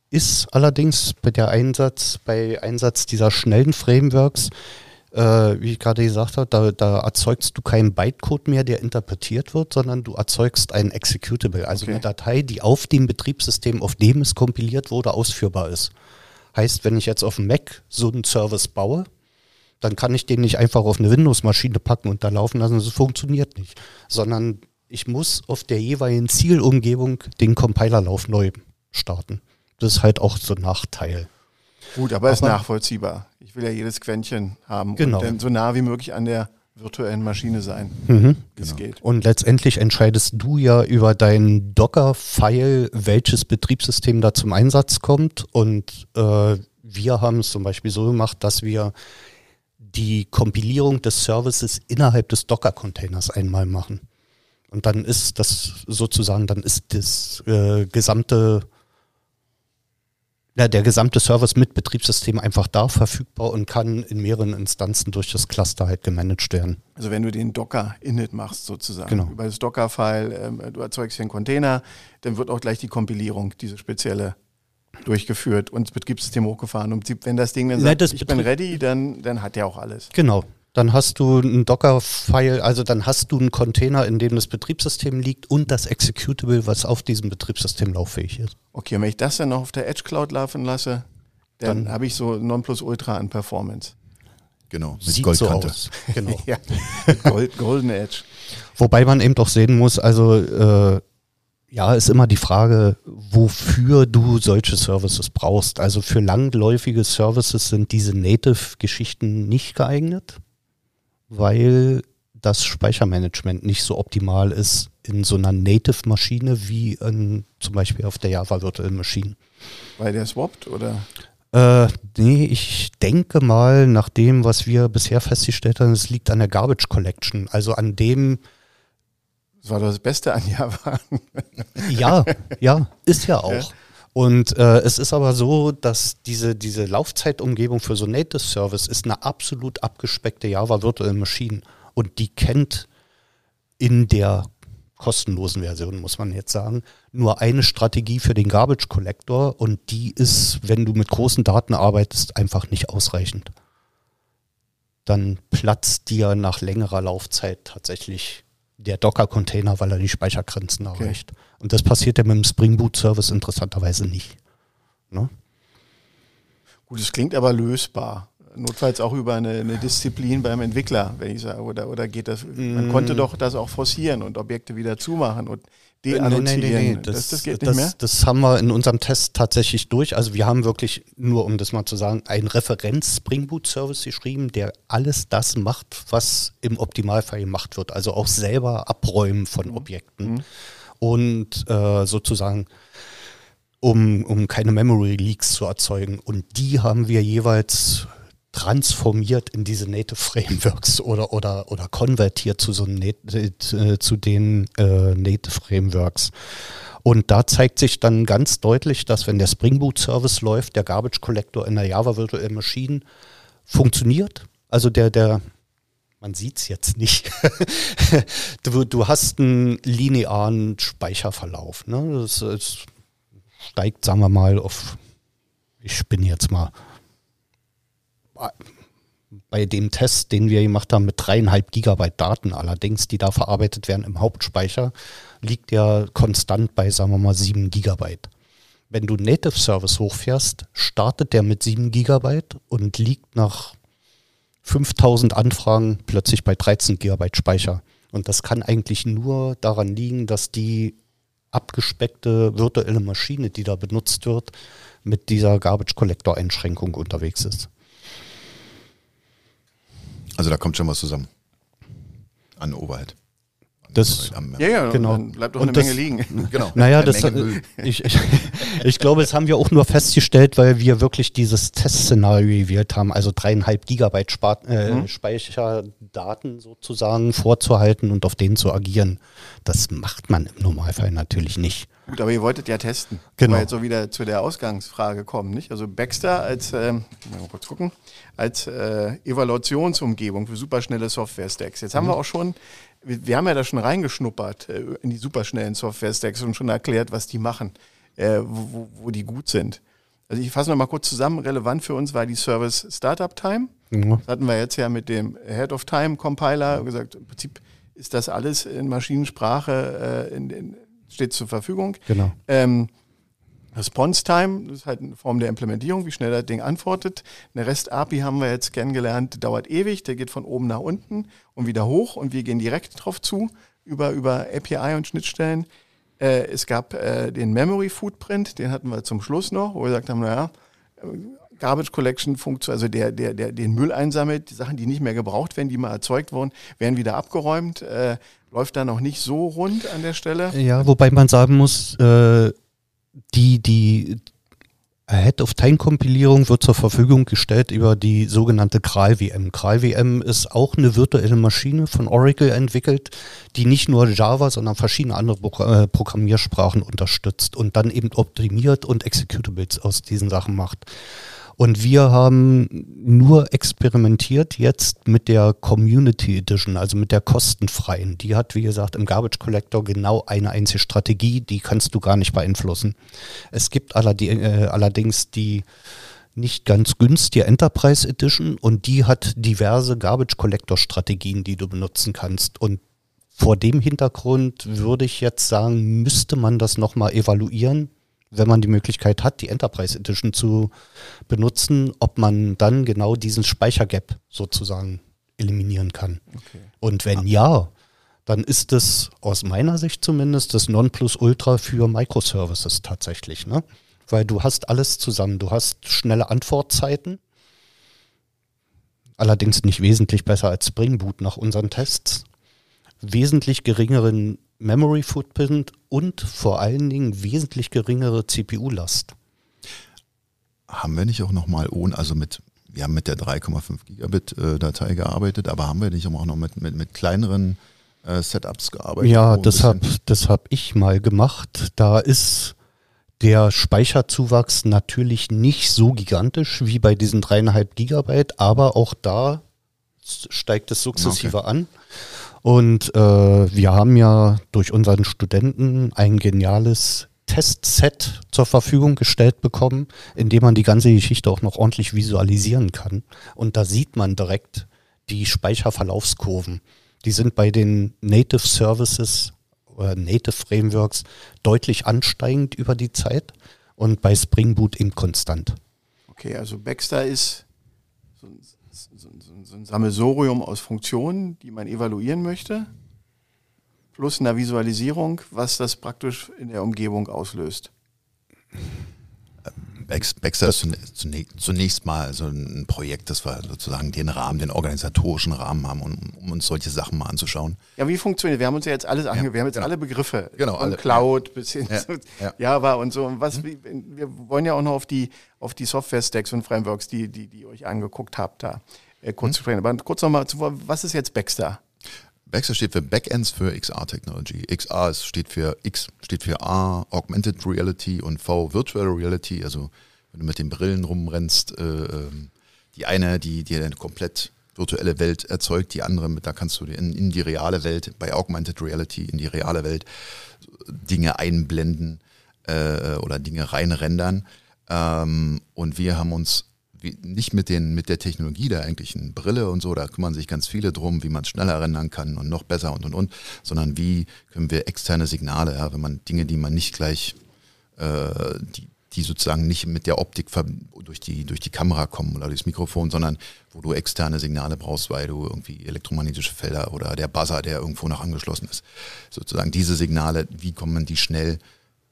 ist allerdings bei der Einsatz, bei Einsatz dieser schnellen Frameworks, äh, wie ich gerade gesagt habe, da, da, erzeugst du keinen Bytecode mehr, der interpretiert wird, sondern du erzeugst ein Executable, also okay. eine Datei, die auf dem Betriebssystem, auf dem es kompiliert wurde, ausführbar ist. Heißt, wenn ich jetzt auf dem Mac so einen Service baue, dann kann ich den nicht einfach auf eine Windows-Maschine packen und da laufen lassen. Das funktioniert nicht. Sondern ich muss auf der jeweiligen Zielumgebung den Compilerlauf neu starten. Das ist halt auch so ein Nachteil.
Gut, aber, aber ist nachvollziehbar. Ich will ja jedes Quäntchen haben
genau.
und so nah wie möglich an der virtuellen Maschine sein,
mhm. wie es genau. geht. Und letztendlich entscheidest du ja über dein Docker-File, welches Betriebssystem da zum Einsatz kommt. Und äh, wir haben es zum Beispiel so gemacht, dass wir die Kompilierung des Services innerhalb des Docker-Containers einmal machen. Und dann ist das sozusagen, dann ist das äh, gesamte, ja, der gesamte Service mit Betriebssystem einfach da verfügbar und kann in mehreren Instanzen durch das Cluster halt gemanagt werden.
Also wenn du den Docker-Init machst sozusagen,
genau.
über das Docker-File, ähm, du erzeugst hier einen Container, dann wird auch gleich die Kompilierung, diese spezielle durchgeführt und das Betriebssystem hochgefahren. Und wenn das Ding dann sagt, ich bin ready, dann, dann hat der auch alles.
Genau. Dann hast du ein Docker-File, also dann hast du einen Container, in dem das Betriebssystem liegt und das Executable, was auf diesem Betriebssystem lauffähig ist.
Okay, und wenn ich das dann noch auf der Edge Cloud laufen lasse, dann, dann habe ich so Nonplusultra an Performance.
Genau,
mit Sieht Goldkante. So genau. *laughs*
ja, mit Gold, Golden Edge.
Wobei man eben doch sehen muss, also äh, ja, ist immer die Frage, wofür du solche Services brauchst. Also für langläufige Services sind diese Native-Geschichten nicht geeignet, weil das Speichermanagement nicht so optimal ist in so einer Native-Maschine wie in, zum Beispiel auf der Java Virtual Machine.
Weil der swappt oder?
Äh, nee, ich denke mal, nach dem, was wir bisher festgestellt haben, es liegt an der Garbage Collection, also an dem,
das war das Beste an *laughs* Java.
ja, ja, ist ja auch. Ja. Und äh, es ist aber so, dass diese, diese Laufzeitumgebung für so Native Service ist eine absolut abgespeckte Java Virtual Machine. Und die kennt in der kostenlosen Version, muss man jetzt sagen, nur eine Strategie für den Garbage Collector und die ist, wenn du mit großen Daten arbeitest, einfach nicht ausreichend. Dann platzt dir nach längerer Laufzeit tatsächlich der Docker-Container, weil er die Speichergrenzen
Okay.
erreicht. Und das passiert ja mit dem Spring Boot Service interessanterweise nicht. Ne?
Gut, es klingt aber lösbar. Notfalls auch über eine, eine Disziplin beim Entwickler, wenn ich sage, oder, oder geht das, man
Mm.
konnte doch das auch forcieren und Objekte wieder zumachen und
Äh,
deannotieren. Das, das, geht nicht
das,
mehr?
Das haben wir in unserem Test tatsächlich durch. Also wir haben wirklich, nur um das mal zu sagen, einen Referenz Spring Boot Service geschrieben, der alles das macht, was im Optimalfall gemacht wird. Also auch selber abräumen von Objekten. Und äh, sozusagen um, um keine Memory Leaks zu erzeugen. Und die haben wir jeweils transformiert in diese Native Frameworks oder, oder, oder konvertiert zu so Nat- äh, zu den äh, Native Frameworks. Und da zeigt sich dann ganz deutlich, dass wenn der Spring Boot Service läuft, der Garbage Collector in der Java Virtual Machine funktioniert. Also der, der, man sieht es jetzt nicht. *laughs* du, du hast einen linearen Speicherverlauf. Ne? Das, das steigt, sagen wir mal, auf, ich spinne jetzt mal, bei dem Test, den wir gemacht haben mit dreieinhalb Gigabyte Daten allerdings, die da verarbeitet werden im Hauptspeicher, liegt der konstant bei, sagen wir mal, sieben Gigabyte. Wenn du Native Service hochfährst, startet der mit sieben Gigabyte und liegt nach 5000 Anfragen plötzlich bei 13 Gigabyte Speicher. Und das kann eigentlich nur daran liegen, dass die abgespeckte virtuelle Maschine, die da benutzt wird, mit dieser Garbage Collector Einschränkung unterwegs ist.
Also da kommt schon was zusammen. An Overhead.
Das-
Ja, ja,
Genau.
dann bleibt doch
Und
eine
das-
Menge liegen. *laughs*
Genau.
Naja, das,
Menge
äh, ich, ich, *laughs* ich glaube, das haben wir auch nur festgestellt, weil wir wirklich dieses Testszenario gewählt haben, also dreieinhalb Gigabyte Spar äh,
Mhm.
Speicherdaten sozusagen vorzuhalten und auf denen zu agieren. Das macht man im Normalfall natürlich nicht.
Gut, aber ihr wolltet ja testen.
Genau.
Weil jetzt so wieder zu der Ausgangsfrage kommen, nicht? Also Baxter als, ähm, mal kurz gucken, als äh, Evaluationsumgebung für superschnelle Software-Stacks. Jetzt haben
Mhm.
wir auch schon, wir, wir haben ja da schon reingeschnuppert äh, in die superschnellen Software-Stacks und schon erklärt, was die machen, äh, wo, wo, die gut sind. Also ich fasse noch mal kurz zusammen. Relevant für uns war die Service Startup Time.
Ja.
Das hatten wir jetzt ja mit dem Head of Time Compiler gesagt. Im Prinzip ist das alles in Maschinensprache äh, in, in, steht zur Verfügung.
Genau.
Ähm, Response Time, das ist halt eine Form der Implementierung, wie schnell das Ding antwortet. Eine REST-API haben wir jetzt kennengelernt, dauert ewig, der geht von oben nach unten und wieder hoch und wir gehen direkt drauf zu über, über API und Schnittstellen. Äh, es gab äh, den Memory Footprint, den hatten wir zum Schluss noch, wo wir gesagt haben, naja, äh, Garbage Collection funktioniert, also der, der, der den Müll einsammelt, die Sachen, die nicht mehr gebraucht werden, die mal erzeugt wurden, werden wieder abgeräumt. Äh, läuft da noch nicht so rund an der Stelle.
Ja, wobei man sagen muss, äh, die, die Ahead-of-Time-Kompilierung wird zur Verfügung gestellt über die sogenannte GraalVM. GraalVM ist auch eine virtuelle Maschine von Oracle entwickelt, die nicht nur Java, sondern verschiedene andere äh, Programmiersprachen unterstützt und dann eben optimiert und Executables aus diesen Sachen macht. Und wir haben nur experimentiert jetzt mit der Community Edition, also mit der kostenfreien. Die hat, wie gesagt, im Garbage Collector genau eine einzige Strategie, die kannst du gar nicht beeinflussen. Es gibt allerdings, äh, allerdings die nicht ganz günstige Enterprise Edition und die hat diverse Garbage Collector Strategien, die du benutzen kannst. Und vor dem Hintergrund würde ich jetzt sagen, müsste man das nochmal evaluieren, wenn man die Möglichkeit hat, die Enterprise Edition zu benutzen, ob man dann genau diesen Speichergap sozusagen eliminieren kann.
Okay.
Und wenn ja, dann ist es aus meiner Sicht zumindest das Nonplusultra für Microservices tatsächlich, ne? Weil du hast alles zusammen. Du hast schnelle Antwortzeiten, allerdings nicht wesentlich besser als Spring Boot nach unseren Tests, wesentlich geringeren Memory Footprint und vor allen Dingen wesentlich geringere CPU-Last.
Haben wir nicht auch nochmal ohne, also mit, wir haben mit der 3,5 Gigabit äh, Datei gearbeitet, aber haben wir nicht auch noch mit, mit, mit kleineren äh, Setups gearbeitet?
Ja, das habe hab ich mal gemacht. Da ist der Speicherzuwachs natürlich nicht so gigantisch wie bei diesen dreieinhalb Gigabyte, aber auch da steigt es sukzessive an. Und äh, wir haben ja durch unseren Studenten ein geniales Testset zur Verfügung gestellt bekommen, in dem man die ganze Geschichte auch noch ordentlich visualisieren kann. Und da sieht man direkt die Speicherverlaufskurven. Die sind bei den Native Services oder Native Frameworks deutlich ansteigend über die Zeit und bei Spring Boot eben konstant.
Okay, also Baxter ist so ein, ein Sammelsorium aus Funktionen, die man evaluieren möchte, plus einer Visualisierung, was das praktisch in der Umgebung auslöst.
Baxter ist zunächst mal so ein Projekt, das wir sozusagen den Rahmen, den organisatorischen Rahmen haben, um, um uns solche Sachen mal anzuschauen.
Ja, wie funktioniert? Wir haben uns ja jetzt alles ja, wir haben jetzt genau. alle Begriffe.
Genau, alle.
Cloud bis hin ja, zu ja. Java und so. Und was, mhm. wir wollen ja auch noch auf die, auf die Software-Stacks und Frameworks, die, die, die ihr euch angeguckt habt, da kurz mhm. zu sprechen. Aber kurz nochmal, was ist jetzt Baxter?
Baxter steht für Backends für XR Technology. XR steht für X steht für A, Augmented Reality und V, Virtual Reality. Also wenn du mit den Brillen rumrennst, äh, ähm, die eine, die dir eine komplett virtuelle Welt erzeugt, die andere, da kannst du in, in die reale Welt, bei Augmented Reality, in die reale Welt Dinge einblenden äh, oder Dinge reinrendern. Ähm, und wir haben uns nicht mit, den, mit der Technologie der eigentlichen Brille und so, da kümmern sich ganz viele drum, wie man es schneller rendern kann und noch besser und und und, sondern wie können wir externe Signale, ja, wenn man Dinge, die man nicht gleich, äh, die, die sozusagen nicht mit der Optik durch die, durch die Kamera kommen oder durchs Mikrofon, sondern wo du externe Signale brauchst, weil du irgendwie elektromagnetische Felder oder der Buzzer, der irgendwo noch angeschlossen ist. Sozusagen diese Signale, wie kommen die schnell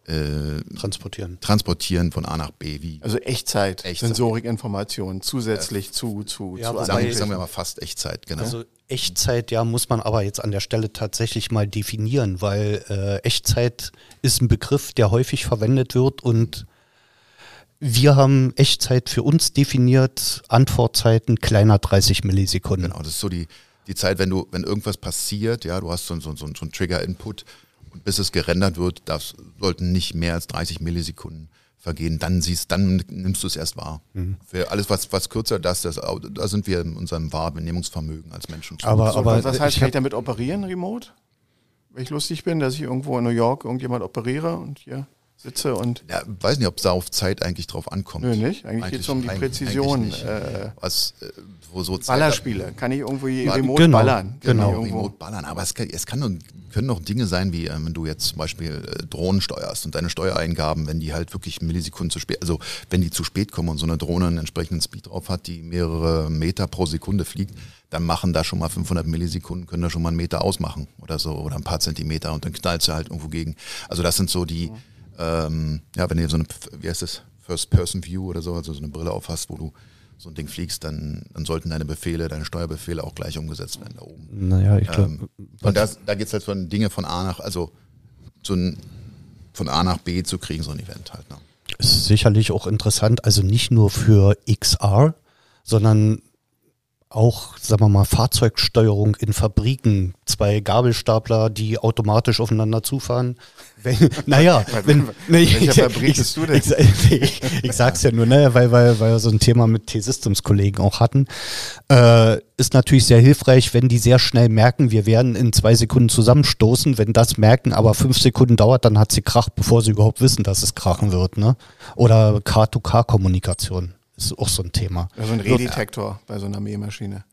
äh, transportieren.
transportieren von A nach B. Wie
also Echtzeit, Echtzeit. Sensorikinformationen zusätzlich ja. zu, zu,
ja, zu sagen, sagen wir mal fast Echtzeit, genau.
Also Echtzeit, ja, muss man aber jetzt an der Stelle tatsächlich mal definieren, weil äh, Echtzeit ist ein Begriff, der häufig verwendet wird und wir haben Echtzeit für uns definiert, Antwortzeiten kleiner 30 Millisekunden.
Genau, das ist so die, die Zeit, wenn du, wenn irgendwas passiert, ja, du hast so, so, so, so einen Trigger-Input, und bis es gerendert wird, das sollten nicht mehr als 30 Millisekunden vergehen. Dann siehst, dann nimmst du es erst wahr. Mhm. Für alles, was, was kürzer das, das, da sind wir in unserem Wahrnehmungsvermögen als Menschen.
Aber, so, aber was heißt, kann ich damit operieren, remote? Wenn ich lustig bin, dass ich irgendwo in New York irgendjemand operiere und hier sitze und.
Ja, weiß nicht, ob es da auf Zeit eigentlich drauf ankommt.
Nö, nicht. Eigentlich, eigentlich geht es um die Präzision.
Äh, was, äh, wo so
Ballerspiele. Kann ich irgendwie remote genau, ballern?
Genau, genau remote ballern. Aber es, kann, es kann, können auch Dinge sein, wie äh, wenn du jetzt zum Beispiel äh, Drohnen steuerst und deine Steuereingaben, wenn die halt wirklich Millisekunden zu spät, also wenn die zu spät kommen und so eine Drohne einen entsprechenden Speed drauf hat, die mehrere Meter pro Sekunde fliegt, dann machen da schon mal 500 Millisekunden, können da schon mal einen Meter ausmachen oder so oder ein paar Zentimeter und dann knallt sie halt irgendwo gegen. Also das sind so die, mhm ähm, ja, wenn du so eine, wie heißt das, First-Person-View oder so, also so eine Brille aufhast, wo du so ein Ding fliegst, dann, dann sollten deine Befehle, deine Steuerbefehle auch gleich umgesetzt werden da oben.
Naja, ich glaube. Ähm,
und das, da geht es halt von Dinge von A nach, also so ein, von A nach B zu kriegen, so ein Event halt. Ne?
Ist sicherlich auch interessant, also nicht nur für XR, sondern auch, sagen wir mal, Fahrzeugsteuerung in Fabriken, zwei Gabelstapler, die automatisch aufeinander zufahren. Wenn, *laughs* naja, wenn,
ne, Welcher *laughs* Fabrik ich, bist du denn?
Ich, ich, *laughs* ich, sag's ja nur, ne, weil, weil, weil wir so ein Thema mit T-Systems-Kollegen auch hatten. Äh, ist natürlich sehr hilfreich, wenn die sehr schnell merken, wir werden in zwei Sekunden zusammenstoßen. Wenn das merken, aber fünf Sekunden dauert, dann hat sie Krach, bevor sie überhaupt wissen, dass es krachen wird. Ne? Oder K2K-Kommunikation ist auch so ein Thema.
Also ein Redetektor bei so einer Mähmaschine.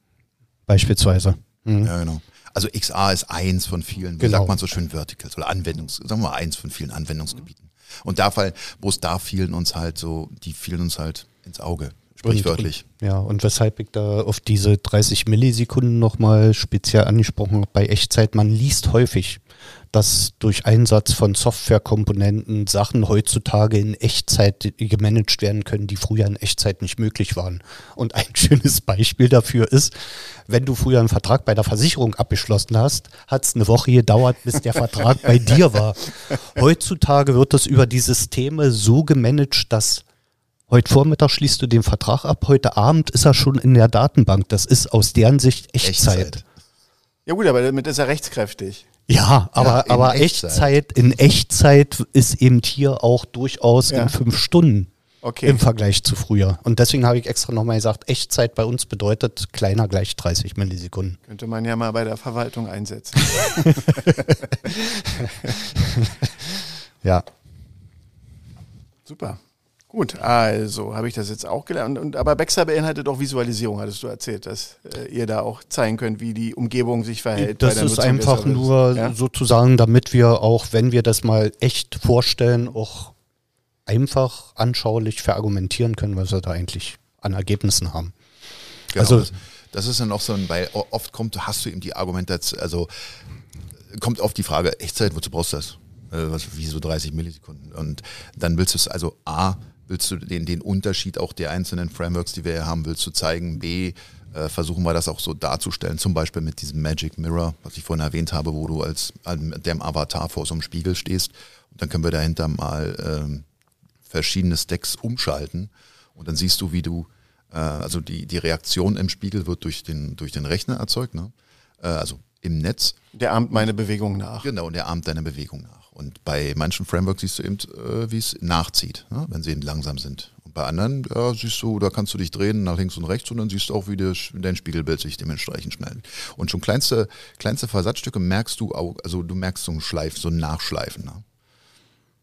Beispielsweise.
Mhm. Ja, genau. Also XA ist eins von vielen, wie genau. sagt man so schön, Verticals oder Anwendungs, sagen wir mal eins von vielen Anwendungsgebieten. Und da fall, wo es da fielen uns halt so, die fielen uns halt ins Auge, sprichwörtlich.
Und, ja, und weshalb ich da auf diese 30 Millisekunden nochmal speziell angesprochen habe, bei Echtzeit, man liest häufig, dass durch Einsatz von Softwarekomponenten Sachen heutzutage in Echtzeit gemanagt werden können, die früher in Echtzeit nicht möglich waren. Und ein *laughs* schönes Beispiel dafür ist, wenn du früher einen Vertrag bei der Versicherung abgeschlossen hast, hat es eine Woche gedauert, bis der Vertrag bei dir war. Heutzutage wird das über die Systeme so gemanagt, dass Heute Vormittag schließt du den Vertrag ab, heute Abend ist er schon in der Datenbank. Das ist aus deren Sicht Echtzeit. Echtzeit.
Ja gut, aber damit ist er rechtskräftig.
Ja, aber, ja, aber Echtzeit. Echtzeit, in Echtzeit ist eben hier auch durchaus ja. in fünf Stunden.
Okay.
im Vergleich zu früher. Und deswegen habe ich extra nochmal gesagt, Echtzeit bei uns bedeutet kleiner gleich 30 Millisekunden.
Könnte man ja mal bei der Verwaltung einsetzen. *laughs*
Ja.
Super. Gut, also habe ich das jetzt auch gelernt. Und, aber Baxter beinhaltet auch Visualisierung, hattest du erzählt, dass äh, ihr da auch zeigen könnt, wie die Umgebung sich verhält.
Das
bei der
ist einfach nur
Ja?
sozusagen, damit wir auch, wenn wir das mal echt vorstellen, auch einfach anschaulich verargumentieren können, was wir da eigentlich an Ergebnissen haben.
Genau,
Also-
das, das ist dann auch so ein, weil oft kommt, hast du eben die Argumentation, also kommt oft die Frage, Echtzeit, wozu brauchst du das? Äh, was, wie so 30 Millisekunden? Und dann willst du es, also A, willst du den, den Unterschied auch der einzelnen Frameworks, die wir hier haben, willst du zeigen, B, äh, versuchen wir das auch so darzustellen, zum Beispiel mit diesem Magic Mirror, was ich vorhin erwähnt habe, wo du als, als dem Avatar vor so einem Spiegel stehst und dann können wir dahinter mal ähm, verschiedene Stacks umschalten und dann siehst du, wie du, äh, also die, die Reaktion im Spiegel wird durch den, durch den Rechner erzeugt, ne? äh, also im Netz.
Der ahmt meine Bewegung nach.
Genau, und der ahmt deine Bewegung nach. Und bei manchen Frameworks siehst du eben, äh, wie es nachzieht, ne? wenn sie eben langsam sind. Und bei anderen ja, siehst du, da kannst du dich drehen nach links und rechts und dann siehst du auch, wie das, dein Spiegelbild sich dementsprechend schnell. Und schon kleinste, kleinste Versatzstücke merkst du auch, also du merkst so ein Schleif, so ein Nachschleifen. Ne?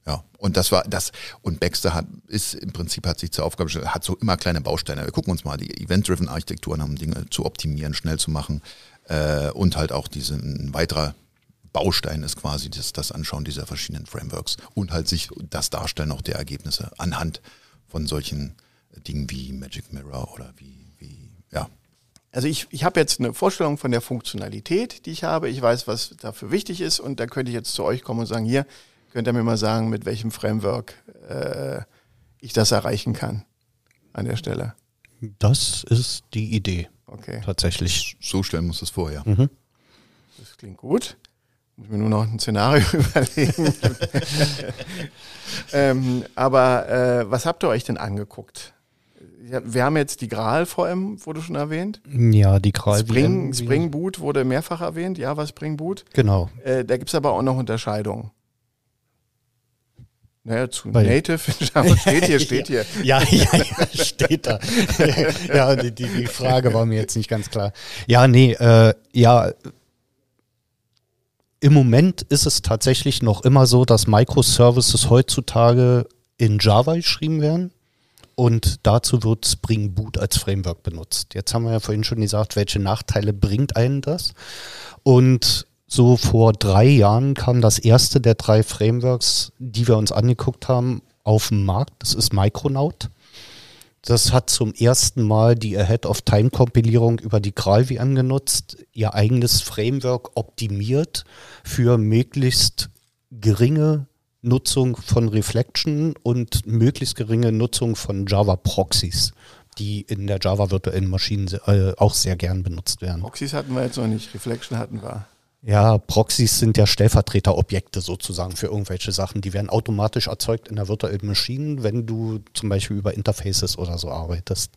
Ja, und das war das. Und Baxter hat, ist im Prinzip hat sich zur Aufgabe gestellt, hat so immer kleine Bausteine. Wir gucken uns mal die Event-Driven Architekturen an, um Dinge zu optimieren, schnell zu machen. Äh, und halt auch diesen ein weiterer Baustein ist quasi das, das Anschauen dieser verschiedenen Frameworks und halt sich das Darstellen auch der Ergebnisse anhand von solchen Dingen wie Magic Mirror oder wie, wie ja,
Also ich, ich habe jetzt eine Vorstellung von der Funktionalität, die ich habe. Ich weiß, was dafür wichtig ist und da könnte ich jetzt zu euch kommen und sagen, hier, könnt ihr mir mal sagen, mit welchem Framework äh, ich das erreichen kann an der Stelle.
Das ist die Idee,
Okay,
tatsächlich.
so stellen wir uns das vor, ja.
Mhm.
das klingt gut. Muss mir nur noch ein Szenario *laughs* überlegen. ähm, aber äh, was habt ihr euch denn angeguckt? Ja, Wir haben jetzt die Graal VM, wurde schon erwähnt.
Ja, die Kral
Spring, Spring Boot wurde mehrfach erwähnt, Java Spring Boot.
Genau.
Äh, da gibt es aber auch noch Unterscheidungen. Naja, zu
Weil-
Native, *laughs* Java steht hier, *laughs* steht hier.
Ja, ja, ja, steht da. ja, die, die, die Frage war mir jetzt nicht ganz klar. Ja, nee, äh, ja. Im Moment ist es tatsächlich noch immer so, dass Microservices heutzutage in Java geschrieben werden. Und dazu wird Spring Boot als Framework benutzt. Jetzt haben wir ja vorhin schon gesagt, welche Nachteile bringt einen das? Und so vor drei Jahren kam das erste der drei Frameworks, die wir uns angeguckt haben, auf den Markt. Das ist Micronaut. Das hat zum ersten Mal die Ahead-of-Time-Kompilierung über die GraalVM genutzt, ihr eigenes Framework optimiert für möglichst geringe Nutzung von Reflection und möglichst geringe Nutzung von Java-Proxys, die in der Java-virtuellen Maschine äh, auch sehr gern benutzt werden.
Proxys hatten wir jetzt noch nicht, Reflection hatten wir.
Ja, Proxys sind ja Stellvertreterobjekte sozusagen für irgendwelche Sachen. Die werden automatisch erzeugt in der virtuellen Maschine, wenn du zum Beispiel über Interfaces oder so arbeitest.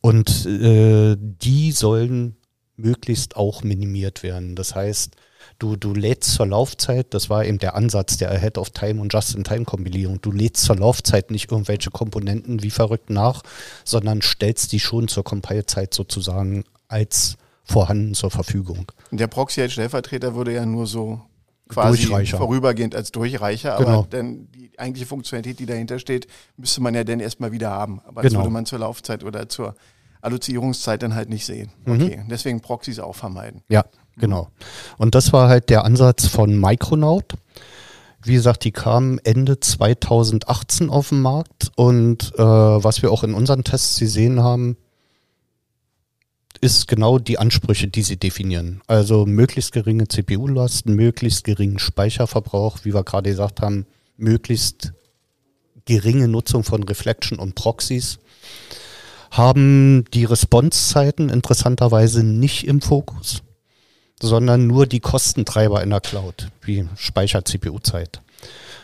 Und äh, die sollen möglichst auch minimiert werden. Das heißt, du, du lädst zur Laufzeit, das war eben der Ansatz der Ahead-of-Time und Just-in-Time-Kompilierung, du lädst zur Laufzeit nicht irgendwelche Komponenten wie verrückt nach, sondern stellst die schon zur Compile-Zeit sozusagen als vorhanden zur Verfügung.
Der Proxy als Stellvertreter würde ja nur so quasi vorübergehend als Durchreicher,
Genau.
aber dann die eigentliche Funktionalität, die dahinter steht, müsste man ja dann erstmal wieder haben. Aber
Genau.
das würde man zur Laufzeit oder zur Allozierungszeit dann halt nicht sehen.
Mhm.
Okay, deswegen Proxys auch vermeiden.
Ja, genau. Und das war halt der Ansatz von Micronaut. Wie gesagt, die kamen Ende 2018 auf den Markt und äh, was wir auch in unseren Tests gesehen haben, ist genau die Ansprüche, die sie definieren. Also möglichst geringe CPU-Last, möglichst geringen Speicherverbrauch, wie wir gerade gesagt haben, möglichst geringe Nutzung von Reflection und Proxys haben die Responsezeiten interessanterweise nicht im Fokus, sondern nur die Kostentreiber in der Cloud, wie Speicher-CPU-Zeit.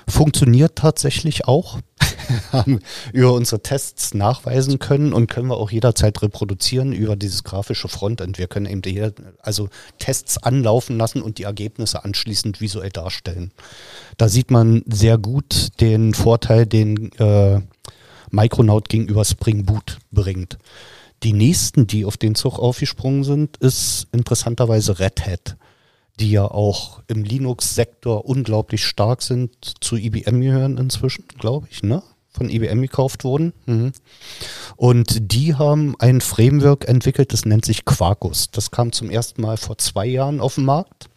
Funktioniert tatsächlich auch, *laughs* haben über unsere Tests nachweisen können und können wir auch jederzeit reproduzieren über dieses grafische Frontend. Wir können eben die, also Tests anlaufen lassen und die Ergebnisse anschließend visuell darstellen. Da sieht man sehr gut den Vorteil, den äh, Micronaut gegenüber Spring Boot bringt. Die nächsten, die auf den Zug aufgesprungen sind, ist interessanterweise Red Hat, die ja auch im Linux-Sektor unglaublich stark sind, zu IBM gehören inzwischen, glaube ich, ne? Von IBM gekauft wurden. Mhm. Und die haben ein Framework entwickelt, das nennt sich Quarkus. Das kam zum ersten Mal vor zwei Jahren auf den Markt.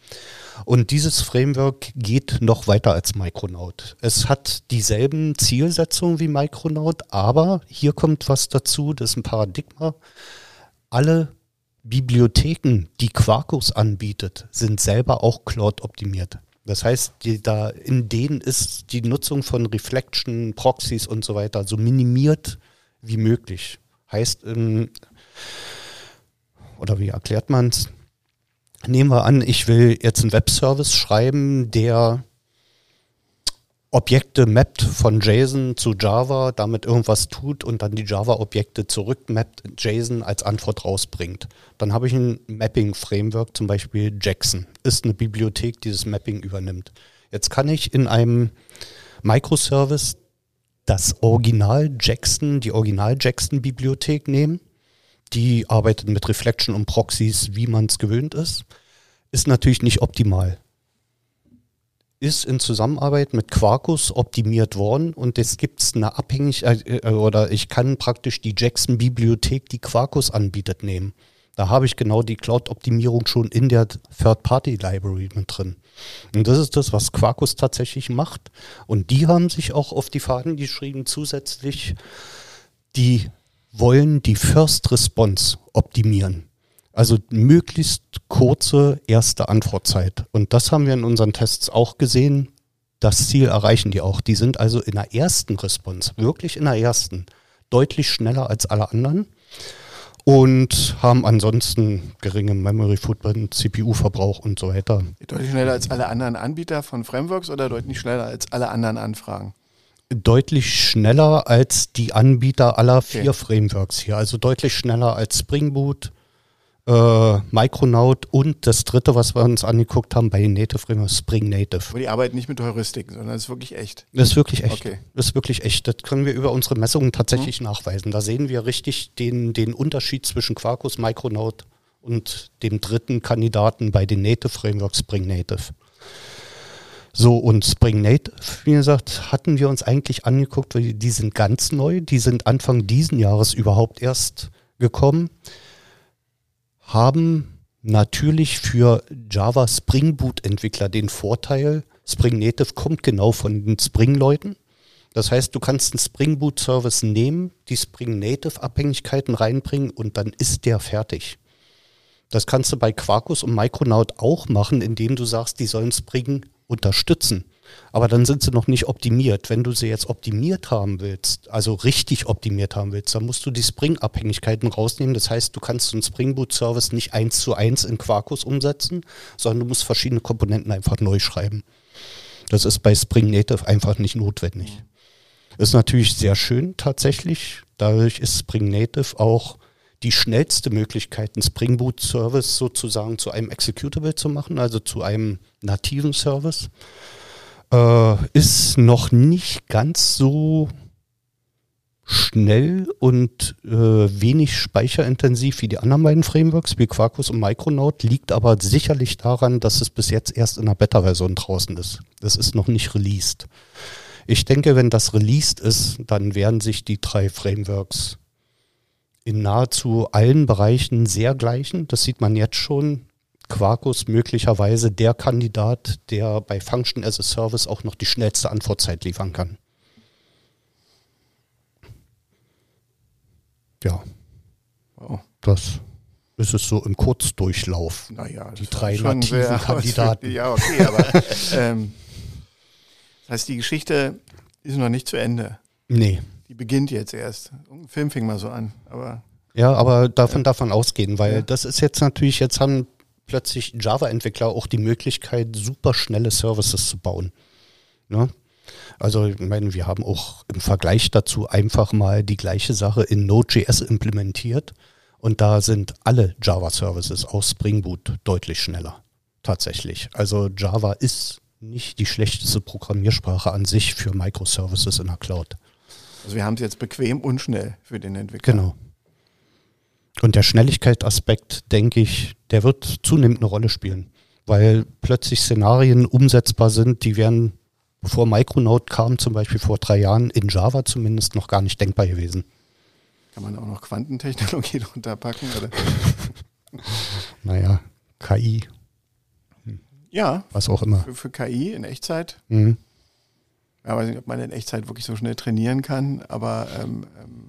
Und dieses Framework geht noch weiter als Micronaut. Es hat dieselben Zielsetzungen wie Micronaut, aber hier kommt was dazu, das ist ein Paradigma. Alle Bibliotheken, die Quarkus anbietet, sind selber auch Cloud-optimiert. Das heißt, die, da in denen ist die Nutzung von Reflection, Proxys und so weiter so minimiert wie möglich. Heißt, ähm, oder wie erklärt man es? Nehmen wir an, ich will jetzt einen Webservice schreiben, der Objekte mappt von JSON zu Java, damit irgendwas tut und dann die Java-Objekte zurückmappt, JSON als Antwort rausbringt. Dann habe ich ein Mapping-Framework, zum Beispiel Jackson, ist eine Bibliothek, die das Mapping übernimmt. Jetzt kann ich in einem Microservice das Original Jackson, die Original Jackson-Bibliothek nehmen die arbeitet mit Reflection und Proxys, wie man es gewöhnt ist. Ist natürlich nicht optimal. Ist in Zusammenarbeit mit Quarkus optimiert worden und es gibt eine Abhängigkeit, äh, oder ich kann praktisch die Jackson-Bibliothek, die Quarkus anbietet, nehmen. Da habe ich genau die Cloud-Optimierung schon in der Third-Party-Library mit drin. Und das ist das, was Quarkus tatsächlich macht. Und die haben sich auch auf die Fahnen geschrieben, zusätzlich die wollen die First Response optimieren. Also möglichst kurze erste Antwortzeit. Und das haben wir in unseren Tests auch gesehen. Das Ziel erreichen die auch. Die sind also in der ersten Response, wirklich in der ersten, deutlich schneller als alle anderen und haben ansonsten geringe Memory Footprint, CPU-Verbrauch und so weiter.
Deutlich schneller als alle anderen Anbieter von Frameworks oder deutlich schneller als alle anderen Anfragen?
deutlich schneller als die Anbieter aller vier okay. Frameworks hier. Also deutlich schneller als Spring Boot, äh, Micronaut und das dritte, was wir uns angeguckt haben bei den Native Frameworks, Spring Native.
Aber die arbeiten nicht mit Heuristiken, sondern es ist wirklich echt.
Das ist wirklich echt. Okay. Das ist wirklich echt. Das können wir über unsere Messungen tatsächlich mhm. nachweisen. Da sehen wir richtig den, den Unterschied zwischen Quarkus, Micronaut und dem dritten Kandidaten bei den Native Frameworks, Spring Native. So, und Spring Native, wie gesagt, hatten wir uns eigentlich angeguckt, weil die sind ganz neu, die sind Anfang diesen Jahres überhaupt erst gekommen, haben natürlich für Java Spring Boot Entwickler den Vorteil, Spring Native kommt genau von den Spring-Leuten. Das heißt, du kannst einen Spring Boot Service nehmen, die Spring Native Abhängigkeiten reinbringen und dann ist der fertig. Das kannst du bei Quarkus und Micronaut auch machen, indem du sagst, die sollen Spring unterstützen. Aber dann sind sie noch nicht optimiert. Wenn du sie jetzt optimiert haben willst, also richtig optimiert haben willst, dann musst du die Spring-Abhängigkeiten rausnehmen. Das heißt, du kannst einen Spring Boot Service nicht eins zu eins in Quarkus umsetzen, sondern du musst verschiedene Komponenten einfach neu schreiben. Das ist bei Spring Native einfach nicht notwendig. Ist natürlich sehr schön tatsächlich. Dadurch ist Spring Native auch die schnellste Möglichkeit, einen Spring Boot Service sozusagen zu einem Executable zu machen, also zu einem nativen Service. Äh, ist noch nicht ganz so schnell und äh, wenig speicherintensiv wie die anderen beiden Frameworks, wie Quarkus und Micronaut, liegt aber sicherlich daran, dass es bis jetzt erst in der Beta-Version draußen ist. Das ist noch nicht released. Ich denke, wenn das released ist, dann werden sich die drei Frameworks in nahezu allen Bereichen sehr gleichen. Das sieht man jetzt schon. Quarkus möglicherweise der Kandidat, der bei Function as a Service auch noch die schnellste Antwortzeit liefern kann. Ja. Wow. Das ist es so im Kurzdurchlauf.
Naja,
die drei nativen sehr, *laughs* Kandidaten.
Ja, okay, aber ähm, das heißt, die Geschichte ist noch nicht zu Ende.
Nee.
Die beginnt jetzt erst. Ein Film fing mal so an, aber.
Ja, aber davon ja. darf man ausgehen, weil ja. das ist jetzt natürlich, jetzt haben plötzlich Java-Entwickler auch die Möglichkeit, super schnelle Services zu bauen. Ne? Also, ich meine, wir haben auch im Vergleich dazu einfach mal die gleiche Sache in Node.js implementiert und da sind alle Java-Services aus Spring Boot deutlich schneller. Tatsächlich. Also Java ist nicht die schlechteste Programmiersprache an sich für Microservices in der Cloud.
Also wir haben es jetzt bequem und schnell für den Entwickler.
Genau. Und der Schnelligkeitsaspekt, denke ich, der wird zunehmend eine Rolle spielen, weil plötzlich Szenarien umsetzbar sind, die wären, bevor Micronaut kam, zum Beispiel vor drei Jahren, in Java zumindest noch gar nicht denkbar gewesen.
Kann man auch noch Quantentechnologie *laughs* drunter packen? Oder? *laughs*
Naja, KI,
Ja,
was auch immer.
für, für KI in Echtzeit.
Mhm.
Ja, weiß nicht, ob man in Echtzeit wirklich so schnell trainieren kann, aber ähm, ähm,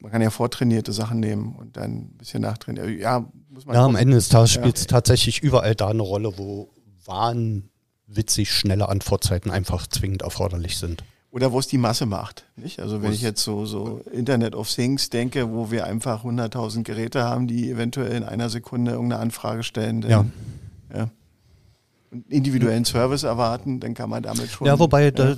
man kann ja vortrainierte Sachen nehmen und dann ein bisschen nachtrainieren. Ja, muss man
Ja, am. Ende des Tages spielt es tatsächlich überall da eine Rolle, wo wahnwitzig schnelle Antwortzeiten einfach zwingend erforderlich sind.
Oder wo es die Masse macht. Nicht? Also wenn ich jetzt so, so Internet of Things denke, wo wir einfach 100.000 Geräte haben, die eventuell in einer Sekunde irgendeine Anfrage stellen, dann,
Ja.
ja. Individuellen Service erwarten, dann kann man damit schon.
Ja, wobei Da,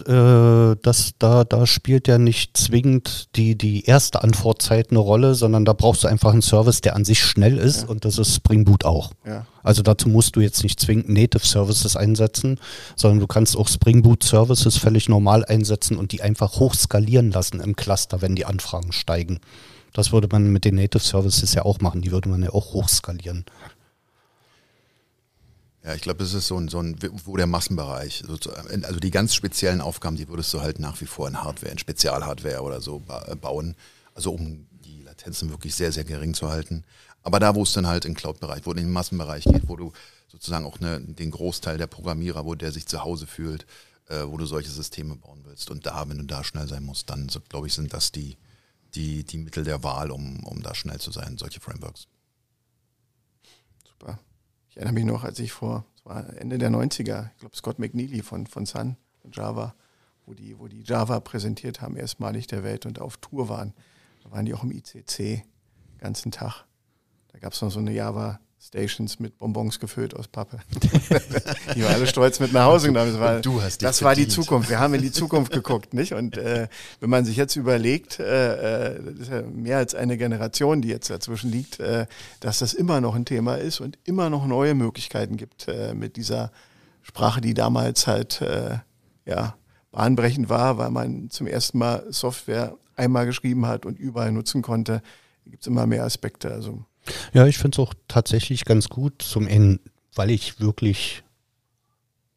äh, das, da, da spielt ja nicht zwingend die, die erste Antwortzeit eine Rolle, sondern da brauchst du einfach einen Service, der an sich schnell ist
Ja.
und das ist Spring Boot auch.
Ja.
Also dazu musst du jetzt nicht zwingend Native Services einsetzen, sondern du kannst auch Spring Boot Services völlig normal einsetzen und die einfach hochskalieren lassen im Cluster, wenn die Anfragen steigen. Das würde man mit den Native Services ja auch machen, die würde man ja auch hochskalieren.
Ja, ich glaube, das ist so ein, so ein, wo der Massenbereich, also die ganz speziellen Aufgaben, die würdest du halt nach wie vor in Hardware, in Spezialhardware oder so äh, bauen, also um die Latenzen wirklich sehr, sehr gering zu halten. Aber da, wo es dann halt im Cloud-Bereich, wo es in den Massenbereich geht, wo du sozusagen auch ne, den Großteil der Programmierer, wo der sich zu Hause fühlt, äh, wo du solche Systeme bauen willst. Und da, wenn du da schnell sein musst, dann, so, glaube ich, sind das die, die, die Mittel der Wahl, um, um da schnell zu sein, solche Frameworks.
Super. Ich erinnere mich noch, als ich vor, es war Ende der 90er, ich glaube Scott McNeely von, von Sun, von Java, wo die, wo die Java präsentiert haben, erstmalig der Welt und auf Tour waren. Da waren die auch im ICC den ganzen Tag. Da gab es noch so eine Java Stations mit Bonbons gefüllt aus Pappe. *laughs* die waren alle stolz mit nach Hause genommen. Das war,
du hast
das war die. Zukunft. Wir haben in die Zukunft geguckt, nicht? Und äh, wenn man sich jetzt überlegt, äh, äh, das ist ja mehr als eine Generation, die jetzt dazwischen liegt, äh, dass das immer noch ein Thema ist und immer noch neue Möglichkeiten gibt äh, mit dieser Sprache, die damals halt äh, ja bahnbrechend war, weil man zum ersten Mal Software einmal geschrieben hat und überall nutzen konnte. Da gibt es immer mehr Aspekte. Also
Ja, ich finde es auch tatsächlich ganz gut, zum einen, weil ich wirklich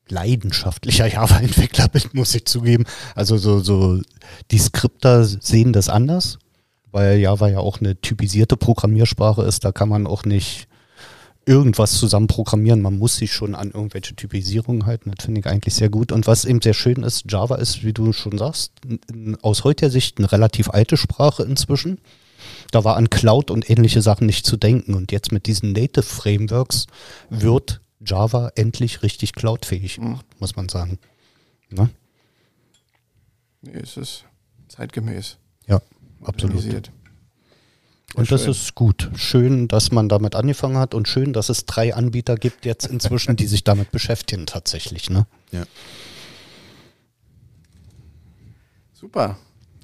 leidenschaftlicher Java-Entwickler bin, *laughs* muss ich zugeben. Also so, so die Skripter sehen das anders, weil Java ja auch eine typisierte Programmiersprache ist. Da kann man auch nicht irgendwas zusammen programmieren. Man muss sich schon an irgendwelche Typisierungen halten. Das finde ich eigentlich sehr gut. Und was eben sehr schön ist, Java ist, wie du schon sagst, aus heutiger Sicht eine relativ alte Sprache inzwischen. Da war an Cloud und ähnliche Sachen nicht zu denken. Und jetzt mit diesen Native Frameworks wird Java endlich richtig cloudfähig gemacht, muss man sagen. Ne?
nee, es ist zeitgemäß.
Ja, absolut. Und das
schön.
ist gut. Schön, dass man damit angefangen hat und schön, dass es drei Anbieter gibt jetzt inzwischen, die sich damit beschäftigen tatsächlich. Ne?
Ja.
Super.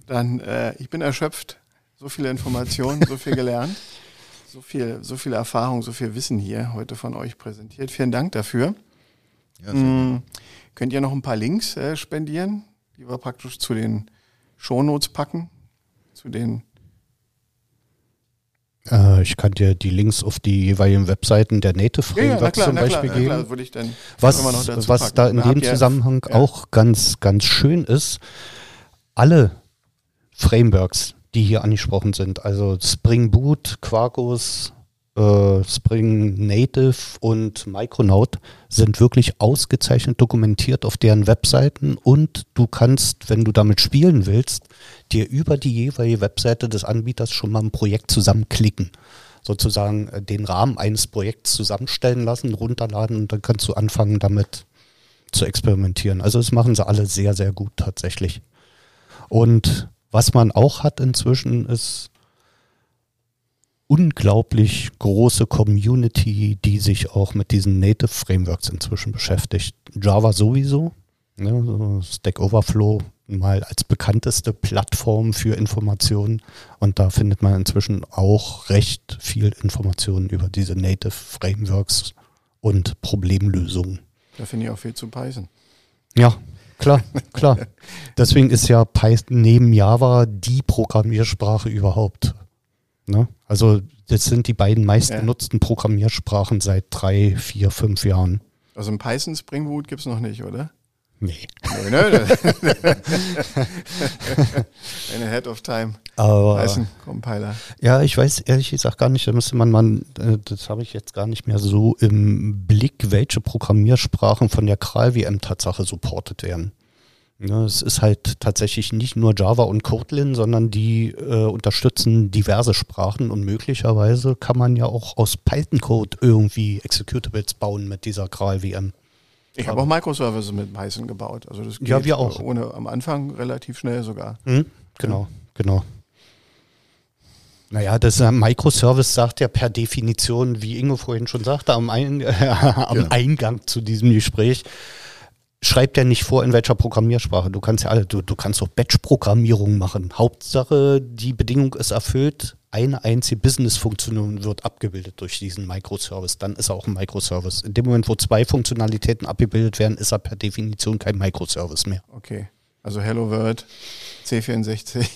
Dann, äh, ich bin erschöpft. So viele Informationen, so viel gelernt, *laughs* so viel, so viel Erfahrung, so viel Wissen hier heute von euch präsentiert. Vielen Dank dafür.
Ja, sehr
Mm, könnt ihr noch ein paar Links äh, spendieren, die wir praktisch zu den Shownotes packen? Zu den
Äh, ich kann dir die Links auf die jeweiligen Webseiten der Native Frameworks zum Beispiel geben.
klar, würde ich dann
Was,
immer noch dazu
was
packen.
da in dem Zusammenhang
ja.
auch ganz, ganz schön ist, alle Frameworks, die hier angesprochen sind, also Spring Boot, Quarkus, äh, Spring Native und Micronaut, sind wirklich ausgezeichnet dokumentiert auf deren Webseiten und du kannst, wenn du damit spielen willst, dir über die jeweilige Webseite des Anbieters schon mal ein Projekt zusammenklicken sozusagen äh, den Rahmen eines Projekts zusammenstellen lassen, runterladen und dann kannst du anfangen damit zu experimentieren. Also das machen sie alle sehr, sehr gut tatsächlich. Und was man auch hat inzwischen ist unglaublich große Community, die sich auch mit diesen Native Frameworks inzwischen beschäftigt. Java sowieso, ne, so Stack Overflow mal als bekannteste Plattform für Informationen und da findet man inzwischen auch recht viel Informationen über diese Native Frameworks und Problemlösungen.
Da finde ich auch viel zu Python.
Ja, klar, klar. Deswegen ist ja Python neben Java die Programmiersprache überhaupt. Ne? Also das sind die beiden meistgenutzten ja. Programmiersprachen seit drei, vier, fünf Jahren.
Also ein Python Spring Boot gibt es noch nicht, oder?
Nee.
nee, nee. *laughs* Eine Head of Time.
Aber,
Python Compiler.
Ja, ich weiß ehrlich gesagt gar nicht, da müsste man mal, äh, das habe ich jetzt gar nicht mehr so im Blick, welche Programmiersprachen von der Kral-WM Tatsache supportet werden. Ja, es ist halt tatsächlich nicht nur Java und Kotlin, sondern die äh, unterstützen diverse Sprachen und möglicherweise kann man ja auch aus Python-Code irgendwie Executables bauen mit dieser Kral-VM.
Ich habe auch Microservices mit Python gebaut. Also das geht
ja, wir auch.
Ohne am Anfang relativ schnell sogar.
Mhm, genau, ja. genau. Naja, das äh, Microservice sagt ja per Definition, wie Ingo vorhin schon sagte, am, Ein äh, *laughs* am ja. Eingang zu diesem Gespräch, schreibt ja nicht vor, in welcher Programmiersprache. Du kannst ja alle, du, du kannst doch Batch-Programmierung machen. Hauptsache, die Bedingung ist erfüllt, eine einzige Business-Funktion wird abgebildet durch diesen Microservice. Dann ist er auch ein Microservice. In dem Moment, wo zwei Funktionalitäten abgebildet werden, ist er per Definition kein Microservice mehr.
Okay. Also Hello World, C64,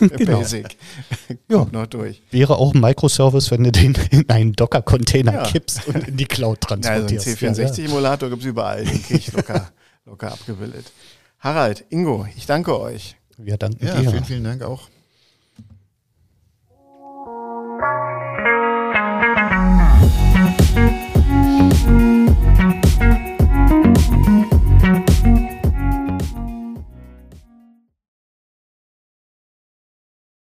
*laughs*
genau.
Basic. *laughs*
ja.
noch durch.
Wäre auch ein Microservice, wenn du den in einen Docker-Container ja. kippst und in die Cloud *laughs* transportierst.
Ja, also einen C64-Emulator gibt es überall, den kriege ich locker, locker abgebildet. Harald, Ingo, ich danke euch.
Wir danken
ja,
dir.
Vielen, vielen Dank auch.